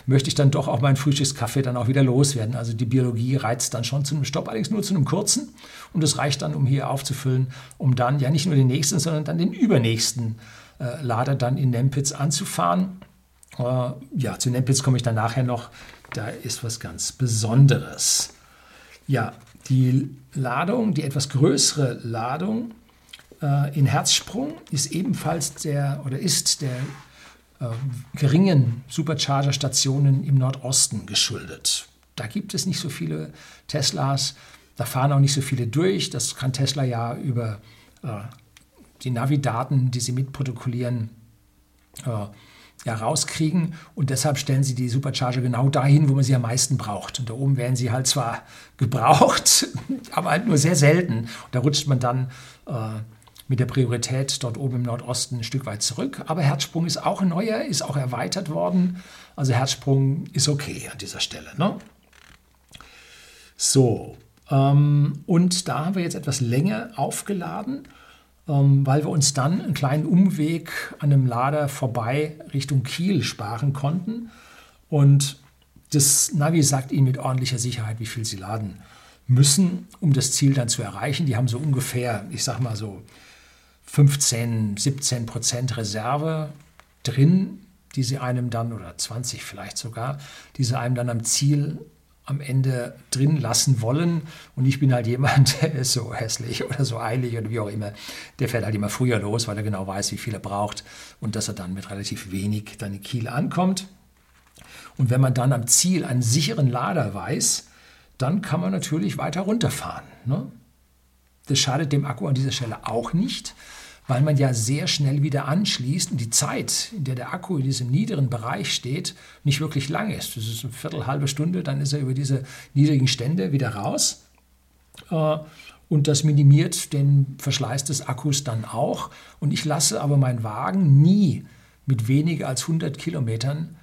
möchte ich dann doch auch meinen Frühstückskaffee dann auch wieder loswerden. Also die Biologie reizt dann schon zu einem Stopp, allerdings nur zu einem kurzen. Und das reicht dann, um hier aufzufüllen, um dann ja nicht nur den nächsten, sondern dann den übernächsten äh, Lader dann in Nempitz anzufahren. Äh, ja, zu Nempitz komme ich dann nachher noch. Da ist was ganz Besonderes. Ja, die Ladung, die etwas größere Ladung äh, in Herzsprung ist ebenfalls der oder ist der geringen Supercharger-Stationen im Nordosten geschuldet. Da gibt es nicht so viele Teslas, da fahren auch nicht so viele durch. Das kann Tesla ja über äh, die Navi-Daten, die sie mitprotokollieren, äh, ja, rauskriegen. Und deshalb stellen sie die Supercharger genau dahin, wo man sie am meisten braucht. Und da oben werden sie halt zwar gebraucht, aber halt nur sehr selten. Und da rutscht man dann äh, mit der Priorität dort oben im Nordosten ein Stück weit zurück. Aber Herzsprung ist auch neuer, ist auch erweitert worden. Also Herzsprung ist okay an dieser Stelle. Ne? So, ähm, und da haben wir jetzt etwas länger aufgeladen. ähm, weil wir uns dann einen kleinen Umweg an einem Lader vorbei Richtung Kiel sparen konnten. Und das Navi sagt Ihnen mit ordentlicher Sicherheit, wie viel Sie laden müssen, um das Ziel dann zu erreichen. Die haben so ungefähr, ich sag mal so 15, 17 Prozent Reserve drin, die sie einem dann, oder 20 vielleicht sogar, die sie einem dann am Ziel am Ende drin lassen wollen. Und ich bin halt jemand, der ist so hässlich oder so eilig oder wie auch immer. Der fährt halt immer früher los, weil er genau weiß, wie viel er braucht und dass er dann mit relativ wenig dann in Kiel ankommt. Und wenn man dann am Ziel einen sicheren Lader weiß, dann kann man natürlich weiter runterfahren. Ne? Das schadet dem Akku an dieser Stelle auch nicht, weil man ja sehr schnell wieder anschließt und die Zeit, in der der Akku in diesem niederen Bereich steht, nicht wirklich lang ist. Das ist eine Viertel, halbe Stunde, dann ist er über diese niedrigen Stände wieder raus. Äh, und das minimiert den Verschleiß des Akkus dann auch. Und ich lasse aber meinen Wagen nie mit weniger als 100 Kilometern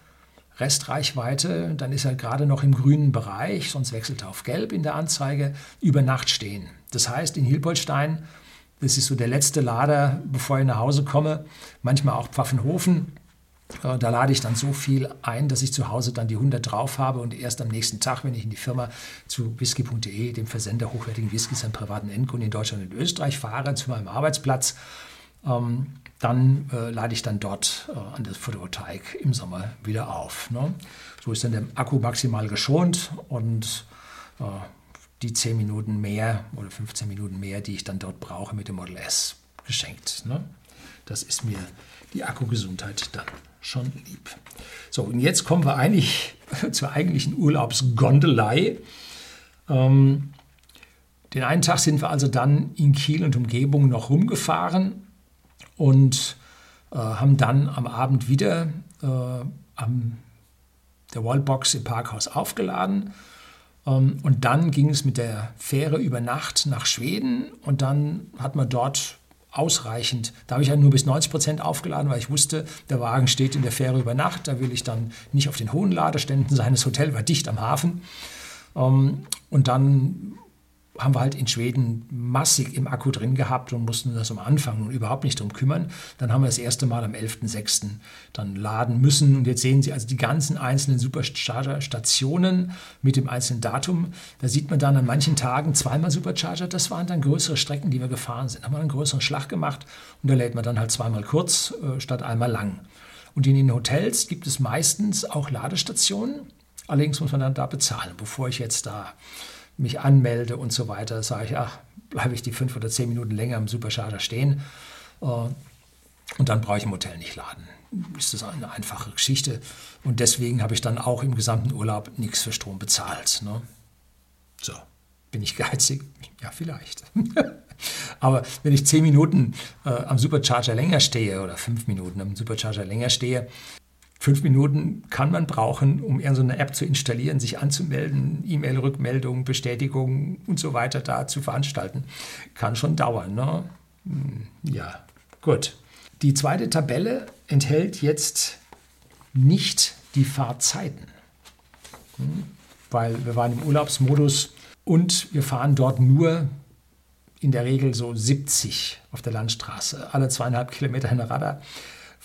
Restreichweite, dann ist er gerade noch im grünen Bereich, sonst wechselt er auf gelb in der Anzeige, über Nacht stehen. Das heißt, in Hilpoltstein das ist so der letzte Lader, bevor ich nach Hause komme. Manchmal auch Pfaffenhofen. Äh, da lade ich dann so viel ein, dass ich zu Hause dann die 100 drauf habe und erst am nächsten Tag, wenn ich in die Firma zu whisky.de, dem Versender hochwertigen Whiskys an privaten Endkunden in Deutschland und Österreich fahre, zu meinem Arbeitsplatz, ähm, dann äh, lade ich dann dort äh, an der Photovoltaik im Sommer wieder auf. Ne? So ist dann der Akku maximal geschont und die 10 Minuten mehr oder 15 Minuten mehr, die ich dann dort brauche mit dem Model S geschenkt. Ne? Das ist mir die Akkugesundheit dann schon lieb. So, und jetzt kommen wir eigentlich zur eigentlichen Urlaubsgondelei. Ähm, den einen Tag sind wir also dann in Kiel und Umgebung noch rumgefahren und äh, haben dann am Abend wieder äh, am der Wallbox im Parkhaus aufgeladen und dann ging es mit der Fähre über Nacht nach Schweden und dann hat man dort ausreichend. Da habe ich ja nur bis 90 Prozent aufgeladen, weil ich wusste, der Wagen steht in der Fähre über Nacht. Da will ich dann nicht auf den hohen Ladeständen sein. Das Hotel war dicht am Hafen. Ähm, und dann haben wir halt in Schweden massig im Akku drin gehabt und mussten das am Anfang nun überhaupt nicht drum kümmern. Dann haben wir das erste Mal am 11.06. dann laden müssen. Und jetzt sehen Sie also die ganzen einzelnen Supercharger-Stationen mit dem einzelnen Datum. Da sieht man dann an manchen Tagen zweimal Supercharger. Das waren dann größere Strecken, die wir gefahren sind. Da haben wir einen größeren Schlag gemacht und da lädt man dann halt zweimal kurz äh, statt einmal lang. Und in den Hotels gibt es meistens auch Ladestationen. Allerdings muss man dann da bezahlen, bevor ich jetzt da mich anmelde und so weiter, sage ich, ach, bleibe ich die fünf oder zehn Minuten länger im Supercharger stehen äh, und dann brauche ich im Hotel nicht laden. Ist das eine einfache Geschichte. Und deswegen habe ich dann auch im gesamten Urlaub nichts für Strom bezahlt. Ne? So, bin ich geizig? Ja, vielleicht. Aber wenn ich zehn Minuten äh, am Supercharger länger stehe oder fünf Minuten am Supercharger länger stehe, Fünf Minuten kann man brauchen, um irgendeine App zu installieren, sich anzumelden, E-Mail-Rückmeldung, Bestätigung und so weiter da zu veranstalten. Kann schon dauern. Ne? Hm, ja, gut. Die zweite Tabelle enthält jetzt nicht die Fahrzeiten, hm, weil wir waren im Urlaubsmodus und wir fahren dort nur in der Regel so 70 auf der Landstraße, alle zweieinhalb Kilometer in der Radar.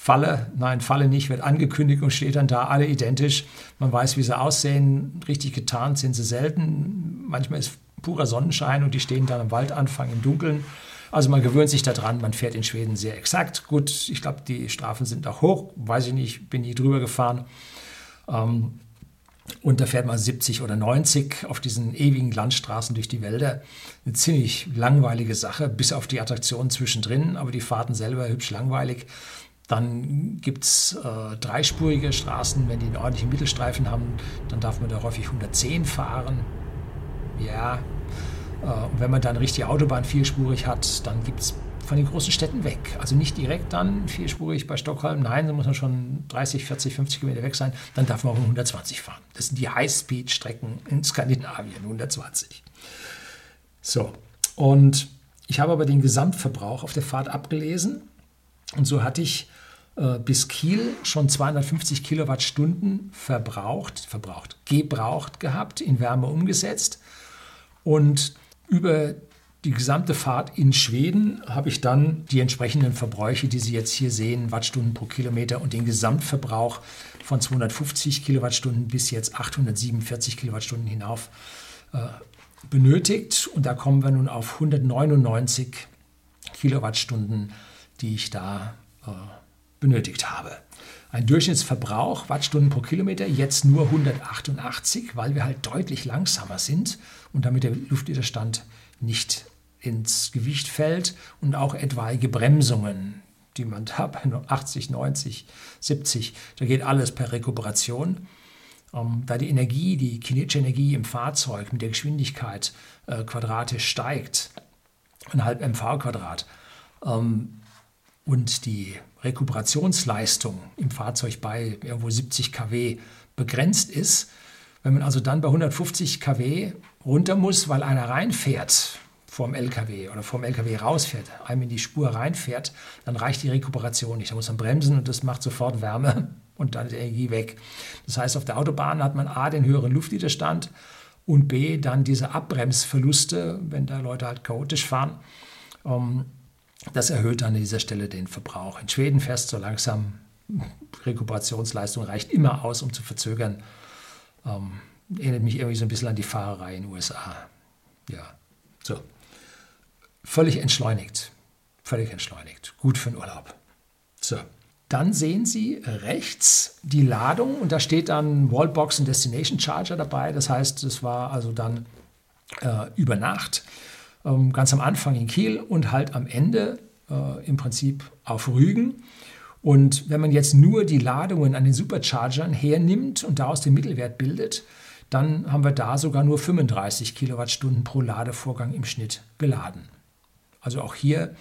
Falle, nein, Falle nicht, wird angekündigt und steht dann da, alle identisch. Man weiß, wie sie aussehen. Richtig getarnt sind sie selten. Manchmal ist purer Sonnenschein und die stehen dann am Waldanfang im Dunkeln. Also man gewöhnt sich daran, man fährt in Schweden sehr exakt. Gut, ich glaube, die Strafen sind auch hoch, weiß ich nicht, bin nie drüber gefahren. Ähm, und da fährt man 70 oder 90 auf diesen ewigen Landstraßen durch die Wälder. Eine ziemlich langweilige Sache, bis auf die Attraktionen zwischendrin, aber die Fahrten selber hübsch langweilig. Dann gibt es äh, dreispurige Straßen. Wenn die einen ordentlichen Mittelstreifen haben, dann darf man da häufig 110 fahren. Ja. Äh, und wenn man dann richtig Autobahn vierspurig hat, dann gibt es von den großen Städten weg. Also nicht direkt dann vierspurig bei Stockholm. Nein, da muss man schon 30, 40, 50 Kilometer weg sein. Dann darf man auch 120 fahren. Das sind die Highspeed-Strecken in Skandinavien, 120. So, und ich habe aber den Gesamtverbrauch auf der Fahrt abgelesen. Und so hatte ich bis Kiel schon 250 Kilowattstunden verbraucht, verbraucht, gebraucht gehabt, in Wärme umgesetzt. Und über die gesamte Fahrt in Schweden habe ich dann die entsprechenden Verbräuche, die Sie jetzt hier sehen, Wattstunden pro Kilometer und den Gesamtverbrauch von 250 Kilowattstunden bis jetzt 847 Kilowattstunden hinauf äh, benötigt. Und da kommen wir nun auf 199 Kilowattstunden, die ich da äh, benötigt habe. Ein Durchschnittsverbrauch Wattstunden pro Kilometer jetzt nur 188, weil wir halt deutlich langsamer sind und damit der Luftwiderstand nicht ins Gewicht fällt und auch etwaige Bremsungen, die man da bei 80, 90, 70, da geht alles per Rekuperation. Ähm, da die Energie, die kinetische Energie im Fahrzeug mit der Geschwindigkeit äh, quadratisch steigt, ein halb mv Quadrat, ähm, und die Rekuperationsleistung im Fahrzeug bei irgendwo 70 kW begrenzt ist, wenn man also dann bei 150 kW runter muss, weil einer reinfährt vorm LKW oder vorm LKW rausfährt, einem in die Spur reinfährt, dann reicht die Rekuperation nicht. Da muss man bremsen und das macht sofort Wärme und dann ist die Energie weg. Das heißt, auf der Autobahn hat man A, den höheren Luftwiderstand und B, dann diese Abbremsverluste, wenn da Leute halt chaotisch fahren. Ähm, das erhöht an dieser Stelle den Verbrauch. In Schweden fährst so langsam, Rekuperationsleistung reicht immer aus, um zu verzögern. Ähm, erinnert mich irgendwie so ein bisschen an die Fahrerei in den USA. Ja, so. Völlig entschleunigt. Völlig entschleunigt. Gut für den Urlaub. So. Dann sehen Sie rechts die Ladung und da steht dann Wallbox und Destination Charger dabei. Das heißt, das war also dann äh, über Nacht, ähm, ganz am Anfang in Kiel und halt am Ende äh, im Prinzip auf Rügen. Und wenn man jetzt nur die Ladungen an den Superchargern hernimmt und daraus den Mittelwert bildet, dann haben wir da sogar nur 35 Kilowattstunden pro Ladevorgang im Schnitt geladen. Also auch hier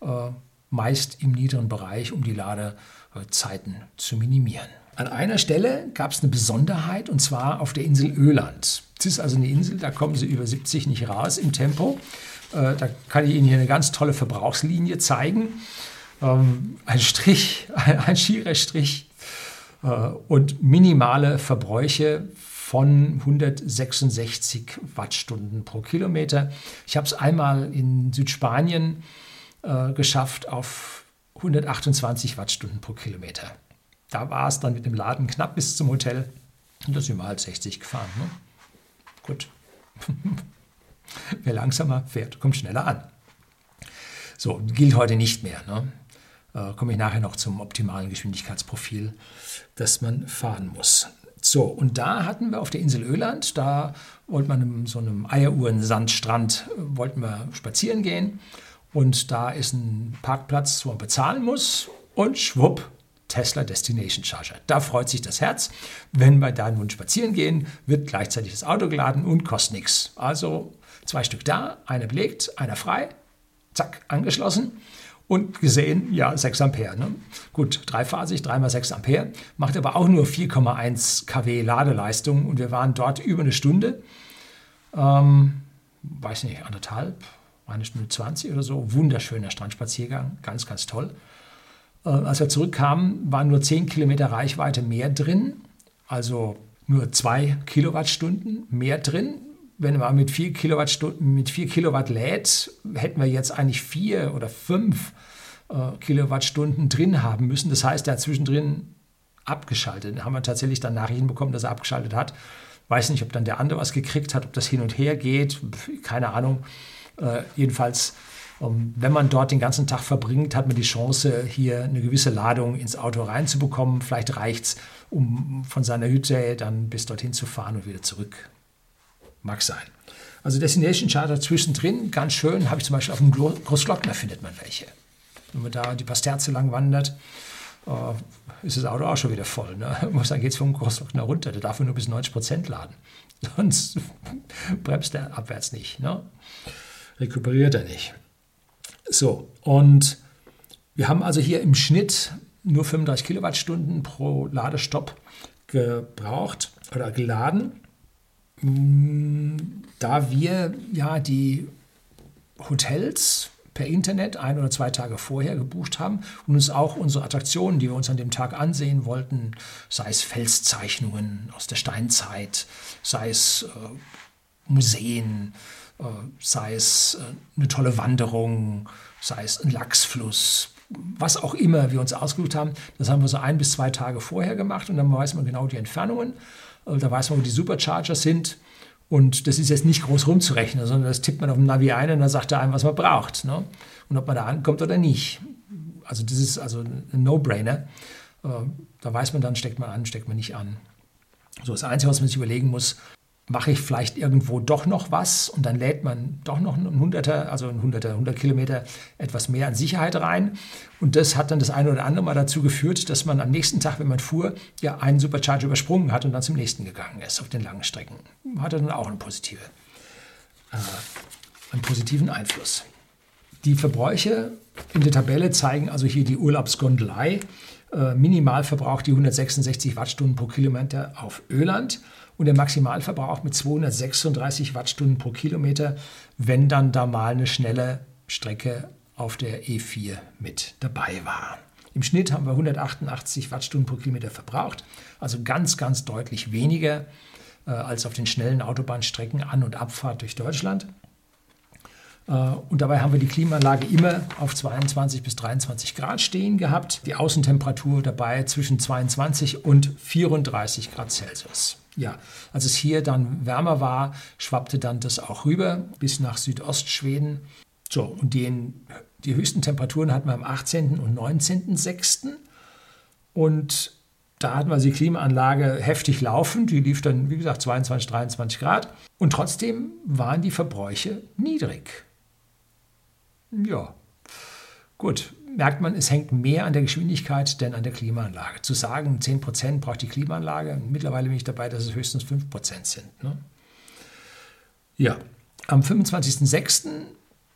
äh, meist im niederen Bereich, um die Ladezeiten zu minimieren. An einer Stelle gab es eine Besonderheit und zwar auf der Insel Öland. Das ist also eine Insel, da kommen Sie über 70 nicht raus im Tempo. Äh, da kann ich Ihnen hier eine ganz tolle Verbrauchslinie zeigen. Ähm, ein Strich, ein schierer Strich äh, und minimale Verbräuche von 166 Wattstunden pro Kilometer. Ich habe es einmal in Südspanien äh, geschafft auf 128 Wattstunden pro Kilometer. Da war es dann mit dem Laden knapp bis zum Hotel und da sind wir halt 60 gefahren. Ne? Gut. Wer langsamer fährt, kommt schneller an. So, gilt heute nicht mehr. Ne? Äh, komme ich nachher noch zum optimalen Geschwindigkeitsprofil, das man fahren muss. So, und da hatten wir auf der Insel Öland, da wollten wir an so einem Eieruhren-Sandstrand, äh, wollten wir spazieren gehen. Und da ist ein Parkplatz, wo man bezahlen muss. Und schwupp, Tesla Destination Charger. Da freut sich das Herz. Wenn wir da nun spazieren gehen, wird gleichzeitig das Auto geladen und kostet nichts. Also zwei Stück da, einer belegt, einer frei, zack, angeschlossen und gesehen, ja, 6 Ampere. Ne? Gut, dreiphasig, 3 mal 6 Ampere, macht aber auch nur 4,1 kW Ladeleistung und wir waren dort über eine Stunde, ähm, weiß nicht, anderthalb, eine Stunde 20 oder so. Wunderschöner Strandspaziergang, ganz, ganz toll. Äh, als wir zurückkamen, waren nur 10 Kilometer Reichweite mehr drin, also nur 2 Kilowattstunden mehr drin wenn man mit 4 Kilowattstunden, mit 4 Kilowatt lädt, hätten wir jetzt eigentlich 4 oder 5 äh, Kilowattstunden drin haben müssen. Das heißt, er hat zwischendrin abgeschaltet. Da haben wir tatsächlich dann Nachrichten bekommen, dass er abgeschaltet hat. Weiß nicht, ob dann der andere was gekriegt hat, ob das hin und her geht, keine Ahnung. Äh, jedenfalls, wenn man dort den ganzen Tag verbringt, hat man die Chance, hier eine gewisse Ladung ins Auto reinzubekommen. Vielleicht reicht es, um von seiner Hütte dann bis dorthin zu fahren und wieder zurück Mag sein. Also Destination Charter zwischendrin, ganz schön, habe ich zum Beispiel auf dem Großglockner findet man welche. Wenn man da die Pasterze lang wandert, äh, ist das Auto auch schon wieder voll. Ne? Dann geht es vom Großglockner runter, der darf nur bis 90 Prozent laden. Sonst bremst er abwärts nicht. Ne? Rekuperiert er nicht. So, und wir haben also hier im Schnitt nur 35 Kilowattstunden pro Ladestopp gebraucht oder geladen. Da wir ja die Hotels per Internet ein oder zwei Tage vorher gebucht haben und uns auch unsere Attraktionen, die wir uns an dem Tag ansehen wollten, sei es Felszeichnungen aus der Steinzeit, sei es äh, Museen, sei es äh, eine tolle Wanderung, sei es ein Lachsfluss, was auch immer wir uns ausgesucht haben. Das haben wir so ein bis zwei Tage vorher gemacht und dann weiß man genau die Entfernungen. Äh, da weiß man, wo die Superchargers sind. Und das ist jetzt nicht groß rumzurechnen, sondern das tippt man auf dem Navi ein und dann sagt er einem, was man braucht. Ne? Und ob man da ankommt oder nicht. Also das ist also ein No-Brainer. Da weiß man dann, steckt man an, steckt man nicht an. So, das Einzige, was man sich überlegen muss, mache ich vielleicht irgendwo doch noch was und dann lädt man doch noch ein Hunderter, also ein Hunderter, 100 Kilometer etwas mehr an Sicherheit rein. Und das hat dann das eine oder andere Mal dazu geführt, dass man am nächsten Tag, wenn man fuhr, ja einen Supercharger übersprungen hat und dann zum nächsten gegangen ist auf den langen Strecken. Hatte dann auch eine positive, äh, einen positiven Einfluss. Die Verbräuche in der Tabelle zeigen also hier die Urlaubsgondelei. Äh, Minimalverbrauch die 166 Wattstunden pro Kilometer auf Öland und der Maximalverbrauch mit 236 Wattstunden pro Kilometer, wenn dann da mal eine schnelle Strecke auf der E4 mit dabei war. Im Schnitt haben wir 188 Wattstunden pro Kilometer verbraucht, also ganz, ganz deutlich weniger äh, als auf den schnellen Autobahnstrecken An- und Abfahrt durch Deutschland. Äh, und dabei haben wir die Klimaanlage immer auf 22 bis 23 Grad stehen gehabt. Die Außentemperatur dabei zwischen 22 und 34 Grad Celsius. Ja, als es hier dann wärmer war, schwappte dann das auch rüber bis nach Südostschweden. So, und den, die höchsten Temperaturen hatten wir am 18. und 19.06. Und da hatten wir die Klimaanlage heftig laufen. Die lief dann, wie gesagt, 22, 23 Grad. Und trotzdem waren die Verbräuche niedrig. Ja, gut merkt man, es hängt mehr an der Geschwindigkeit denn an der Klimaanlage. Zu sagen, 10% braucht die Klimaanlage, mittlerweile bin ich dabei, dass es höchstens 5% sind. Ne? Ja, am 25.06.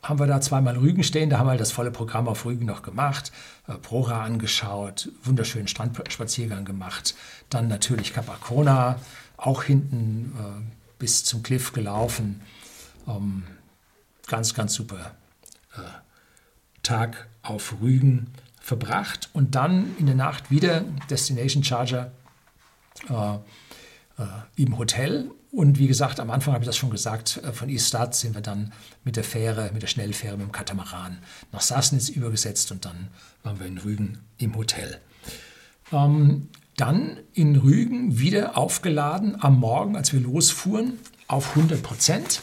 haben wir da zweimal Rügen stehen, da haben wir das volle Programm auf Rügen noch gemacht, äh, Prora angeschaut, wunderschönen Strandspaziergang gemacht, dann natürlich Capacona, auch hinten äh, bis zum Cliff gelaufen. Ähm, ganz, ganz super äh, Tag auf Rügen verbracht und dann in der Nacht wieder Destination Charger äh, äh, im Hotel. Und wie gesagt, am Anfang habe ich das schon gesagt, äh, von Istad sind wir dann mit der Fähre, mit der Schnellfähre, mit dem Katamaran nach Sassnitz übergesetzt und dann waren wir in Rügen im Hotel. Ähm, dann in Rügen wieder aufgeladen am Morgen, als wir losfuhren, auf 100 Prozent.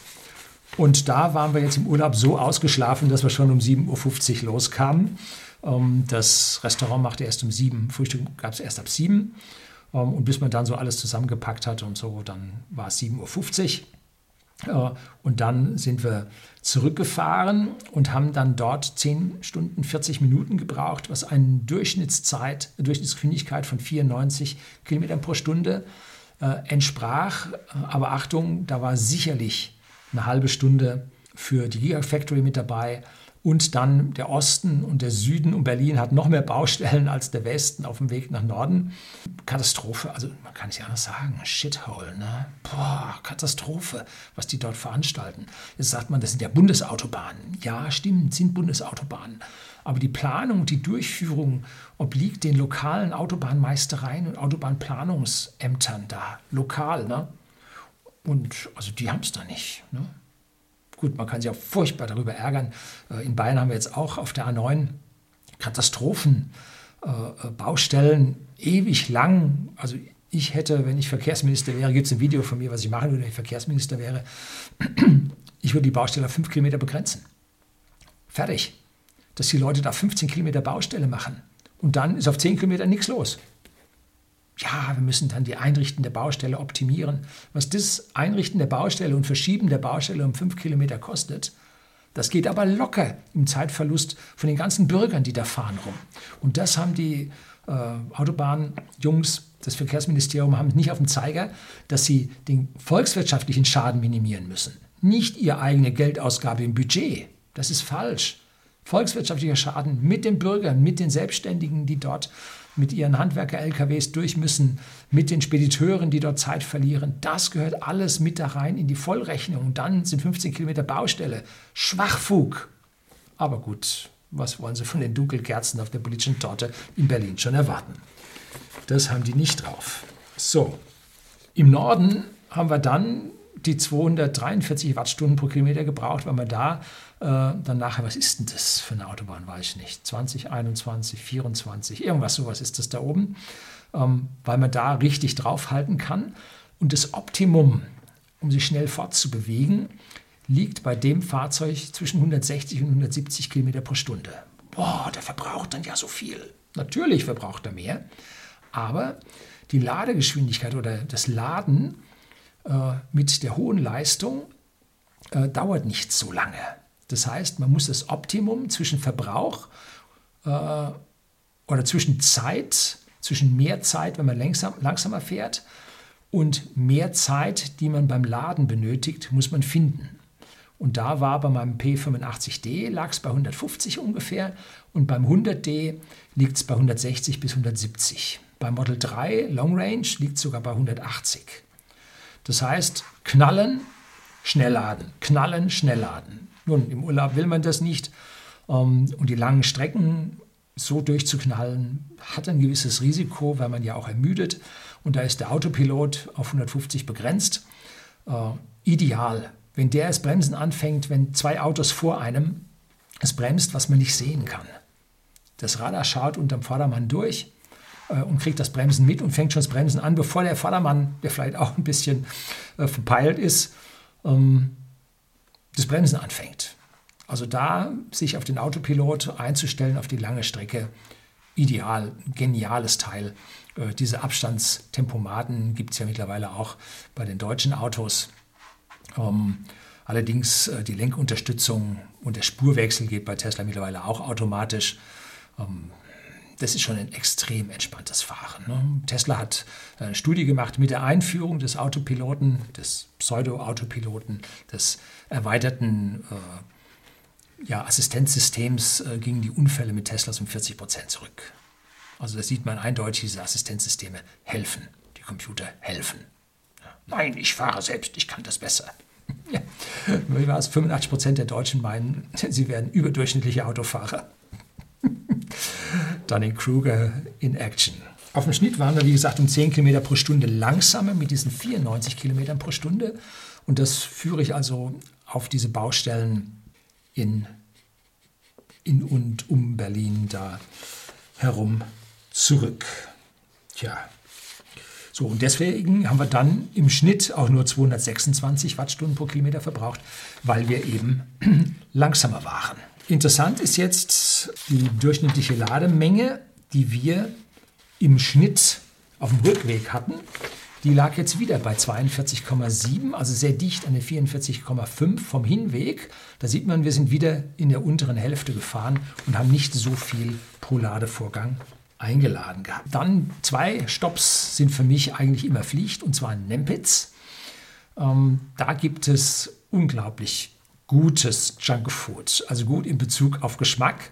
Und da waren wir jetzt im Urlaub so ausgeschlafen, dass wir schon um 7.50 Uhr loskamen. Ähm, das Restaurant machte erst um 7, Frühstück gab es erst ab 7. Ähm, und bis man dann so alles zusammengepackt hatte und so, dann war es 7.50 Uhr. Äh, und dann sind wir zurückgefahren und haben dann dort 10 Stunden 40 Minuten gebraucht, was eine Durchschnittszeit, eine Durchschnittsgeschwindigkeit von 94 Kilometern pro Stunde äh, entsprach. Aber Achtung, da war sicherlich eine halbe Stunde für die Gigafactory mit dabei. Und dann der Osten und der Süden und Berlin hat noch mehr Baustellen als der Westen auf dem Weg nach Norden. Katastrophe, also man kann es ja anders sagen, Shithole, ne? Boah, Katastrophe, was die dort veranstalten. Jetzt sagt man, das sind ja Bundesautobahnen. Ja, stimmt, sind Bundesautobahnen. Aber die Planung die Durchführung obliegt den lokalen Autobahnmeistereien und Autobahnplanungsämtern da, lokal, ne? Und also die haben es da nicht. Ne? Gut, man kann sich auch furchtbar darüber ärgern. Äh, in Bayern haben wir jetzt auch auf der A9 Katastrophen, äh, äh, Baustellen, ewig lang. Also ich hätte, wenn ich Verkehrsminister wäre, gibt es ein Video von mir, was ich machen würde, wenn ich Verkehrsminister wäre, ich würde die Baustelle auf 5 Kilometer begrenzen. Fertig. Dass die Leute da 15 Kilometer Baustelle machen. Und dann ist auf 10 Kilometer nichts los ja, wir müssen dann die Einrichten der Baustelle optimieren. Was das Einrichten der Baustelle und Verschieben der Baustelle um fünf Kilometer kostet, das geht aber locker im Zeitverlust von den ganzen Bürgern, die da fahren, rum. Und das haben die äh, Autobahnjungs, das Verkehrsministerium, haben nicht auf dem Zeiger, dass sie den volkswirtschaftlichen Schaden minimieren müssen. Nicht ihre eigene Geldausgabe im Budget. Das ist falsch. Volkswirtschaftlicher Schaden mit den Bürgern, mit den Selbstständigen, die dort mit ihren Handwerker-LKWs durch müssen, mit den Spediteuren, die dort Zeit verlieren. Das gehört alles mit da rein in die Vollrechnung. Und dann sind 15 Kilometer Baustelle. Schwachfug. Aber gut, was wollen Sie von den Dunkelkerzen auf der politischen Torte in Berlin schon erwarten? Das haben die nicht drauf. So, im Norden haben wir dann die 243 Wattstunden pro Kilometer gebraucht, weil man da dann nachher, was ist denn das für eine Autobahn, weiß ich nicht, 20, 21, 24, irgendwas sowas ist das da oben, ähm, weil man da richtig draufhalten kann. Und das Optimum, um sich schnell fortzubewegen, liegt bei dem Fahrzeug zwischen 160 und 170 Kilometer pro Stunde. Boah, der verbraucht dann ja so viel. Natürlich verbraucht er mehr, aber die Ladegeschwindigkeit oder das Laden äh, mit der hohen Leistung äh, dauert nicht so lange. Das heißt, man muss das Optimum zwischen Verbrauch äh, oder zwischen Zeit, zwischen mehr Zeit, wenn man langsam, langsamer fährt, und mehr Zeit, die man beim Laden benötigt, muss man finden. Und da war bei meinem P85D lag es bei 150 ungefähr und beim 100D liegt es bei 160 bis 170. Beim Model 3 Long Range liegt es sogar bei 180. Das heißt, knallen, schnell laden, knallen, schnell laden. Nun, im Urlaub will man das nicht. Ähm, und die langen Strecken so durchzuknallen, hat ein gewisses Risiko, weil man ja auch ermüdet. Und da ist der Autopilot auf 150 begrenzt. Äh, ideal, wenn der es Bremsen anfängt, wenn zwei Autos vor einem es bremst, was man nicht sehen kann. Das Radar schaut unterm Vordermann durch äh, und kriegt das Bremsen mit und fängt schon das Bremsen an, bevor der Vordermann, der vielleicht auch ein bisschen äh, verpeilt ist, ähm, das Bremsen anfängt. Also da sich auf den Autopilot einzustellen, auf die lange Strecke, ideal, geniales Teil. Äh, diese Abstandstempomaten gibt es ja mittlerweile auch bei den deutschen Autos. Ähm, allerdings äh, die Lenkunterstützung und der Spurwechsel geht bei Tesla mittlerweile auch automatisch. Ähm, das ist schon ein extrem entspanntes Fahren. Ne? Tesla hat eine Studie gemacht mit der Einführung des Autopiloten, des Pseudo-Autopiloten, des erweiterten äh, ja, Assistenzsystems äh, gingen die Unfälle mit Teslas um 40 Prozent zurück. Also da sieht man eindeutig, diese Assistenzsysteme helfen. Die Computer helfen. Nein, ich fahre selbst, ich kann das besser. Wie war es? 85 Prozent der Deutschen meinen, sie werden überdurchschnittliche Autofahrer. Dunning-Kruger in Action. Auf dem Schnitt waren wir, wie gesagt, um 10 Kilometer pro Stunde langsamer mit diesen 94 Kilometern pro Stunde. Und das führe ich also auf diese Baustellen in, in und um Berlin da herum zurück. Tja. So, und deswegen haben wir dann im Schnitt auch nur 226 Wattstunden pro Kilometer verbraucht, weil wir eben langsamer waren. Interessant ist jetzt die durchschnittliche Lademenge, die wir im Schnitt auf dem Rückweg hatten. Die lag jetzt wieder bei 42,7, also sehr dicht an der 44,5 vom Hinweg. Da sieht man, wir sind wieder in der unteren Hälfte gefahren und haben nicht so viel pro Ladevorgang eingeladen gehabt. Dann zwei Stops sind für mich eigentlich immer Pflicht, und zwar in Nempitz. Ähm, da gibt es unglaublich gutes Junkfood, also gut in Bezug auf Geschmack.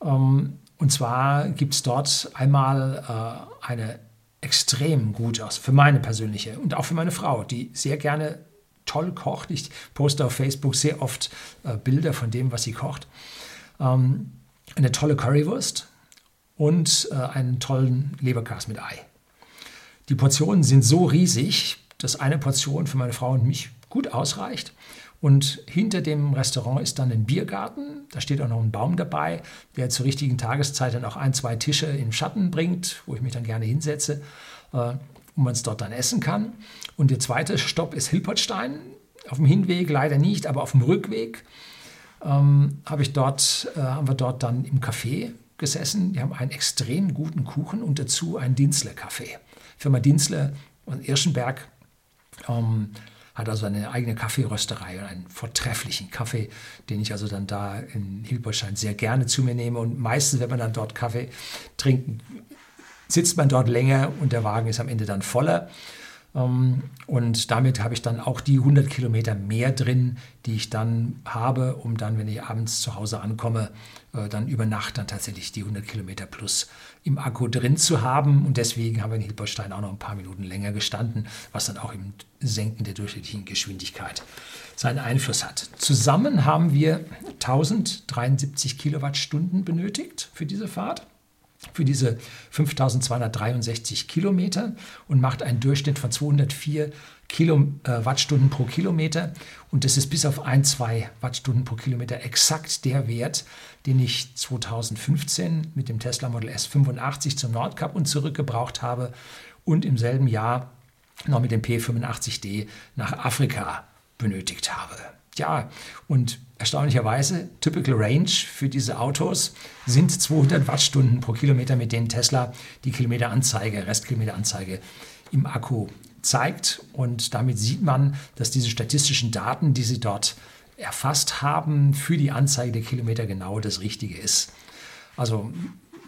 Ähm, und zwar gibt es dort einmal äh, eine extrem gute, für meine persönliche und auch für meine Frau, die sehr gerne toll kocht. Ich poste auf Facebook sehr oft äh, Bilder von dem, was sie kocht. Ähm, eine tolle Currywurst und äh, einen tollen Leberkas mit Ei. Die Portionen sind so riesig, dass eine Portion für meine Frau und mich gut ausreicht. Und hinter dem Restaurant ist dann ein Biergarten. Da steht auch noch ein Baum dabei, der zur richtigen Tageszeit dann auch ein, zwei Tische in Schatten bringt, wo ich mich dann gerne hinsetze, äh, wo man es dort dann essen kann. Und der zweite Stopp ist Hilpertstein. Auf dem Hinweg leider nicht, aber auf dem Rückweg ähm, habe ich dort, äh, haben wir dort dann im Café gesessen. Die haben einen extrem guten Kuchen und dazu einen Dienstler-Kaffee. Firma Dienstler aus Irschenberg. Ähm, hat also eine eigene Kaffeerösterei und einen vortrefflichen Kaffee, den ich also dann da in Hilberstein sehr gerne zu mir nehme. Und meistens, wenn man dann dort Kaffee trinkt, sitzt man dort länger und der Wagen ist am Ende dann voller. Ähm, und damit habe ich dann auch die 100 Kilometer mehr drin, die ich dann habe, um dann, wenn ich abends zu Hause ankomme, äh, dann über Nacht dann tatsächlich die 100 Kilometer plus im Akku drin zu haben. Und deswegen haben wir in Hilberstein auch noch ein paar Minuten länger gestanden, was dann auch im Senken der durchschnittlichen Geschwindigkeit seinen Einfluss hat. Zusammen haben wir 1073 Kilowattstunden benötigt für diese Fahrt. Für diese 5263 Kilometer und macht einen Durchschnitt von 204 Kilo, äh, pro Kilometer. Und das ist bis auf 1, 2 Wattstunden pro Kilometer exakt der Wert, den ich 2015 mit dem Tesla Model S 85 zum Nordkap und zurückgebraucht habe und im selben Jahr noch mit dem P85D nach Afrika benötigt habe. Ja, und erstaunlicherweise, Typical Range für diese Autos sind 200 Wattstunden pro Kilometer, mit denen Tesla die Kilometeranzeige, Restkilometeranzeige im Akku zeigt. Und damit sieht man, dass diese statistischen Daten, die sie dort erfasst haben, für die Anzeige der Kilometer genau das Richtige ist. Also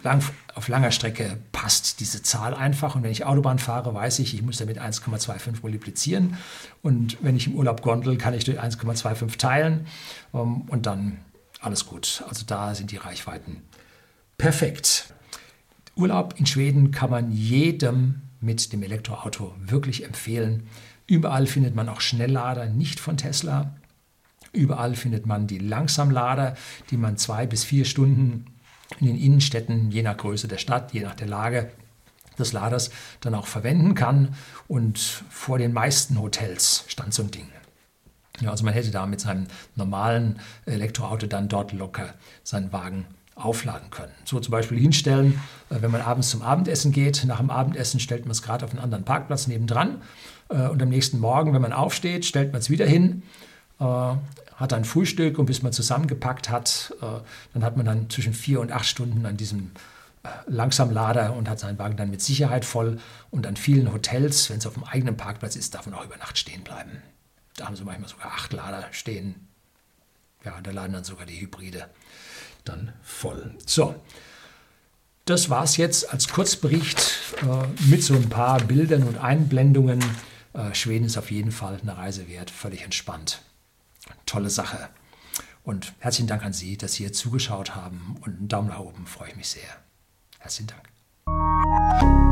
lang, auf langer Strecke passt diese Zahl einfach. Und wenn ich Autobahn fahre, weiß ich, ich muss damit 1,25 multiplizieren. Und wenn ich im Urlaub gondel, kann ich durch 1,25 teilen. Um, und dann alles gut. Also da sind die Reichweiten perfekt. Urlaub in Schweden kann man jedem mit dem Elektroauto wirklich empfehlen. Überall findet man auch Schnelllader, nicht von Tesla. Überall findet man die Langsamlader, die man zwei bis vier Stunden in den Innenstädten, je nach Größe der Stadt, je nach der Lage des Laders, dann auch verwenden kann. Und vor den meisten Hotels stand so ein Ding. Ja, also man hätte da mit seinem normalen Elektroauto dann dort locker seinen Wagen aufladen können. So zum Beispiel hinstellen, äh, wenn man abends zum Abendessen geht. Nach dem Abendessen stellt man es gerade auf einen anderen Parkplatz nebendran. Äh, und am nächsten Morgen, wenn man aufsteht, stellt man es wieder hin hat ein Frühstück und bis man zusammengepackt hat, äh, dann hat man dann zwischen vier und acht Stunden an diesem äh, Langsamlader und hat seinen Wagen dann mit Sicherheit voll. Und an vielen Hotels, wenn es auf dem eigenen Parkplatz ist, darf man auch über Nacht stehen bleiben. Da haben sie manchmal sogar acht Lader stehen. Ja, da laden dann sogar die Hybride dann voll. So, das war es jetzt als Kurzbericht äh, mit so ein paar Bildern und Einblendungen. Äh, Schweden ist auf jeden Fall eine Reise wert, völlig entspannt tolle Sache. Und herzlichen Dank an Sie, dass Sie hier zugeschaut haben und einen Daumen nach oben freue ich mich sehr. Herzlichen Dank.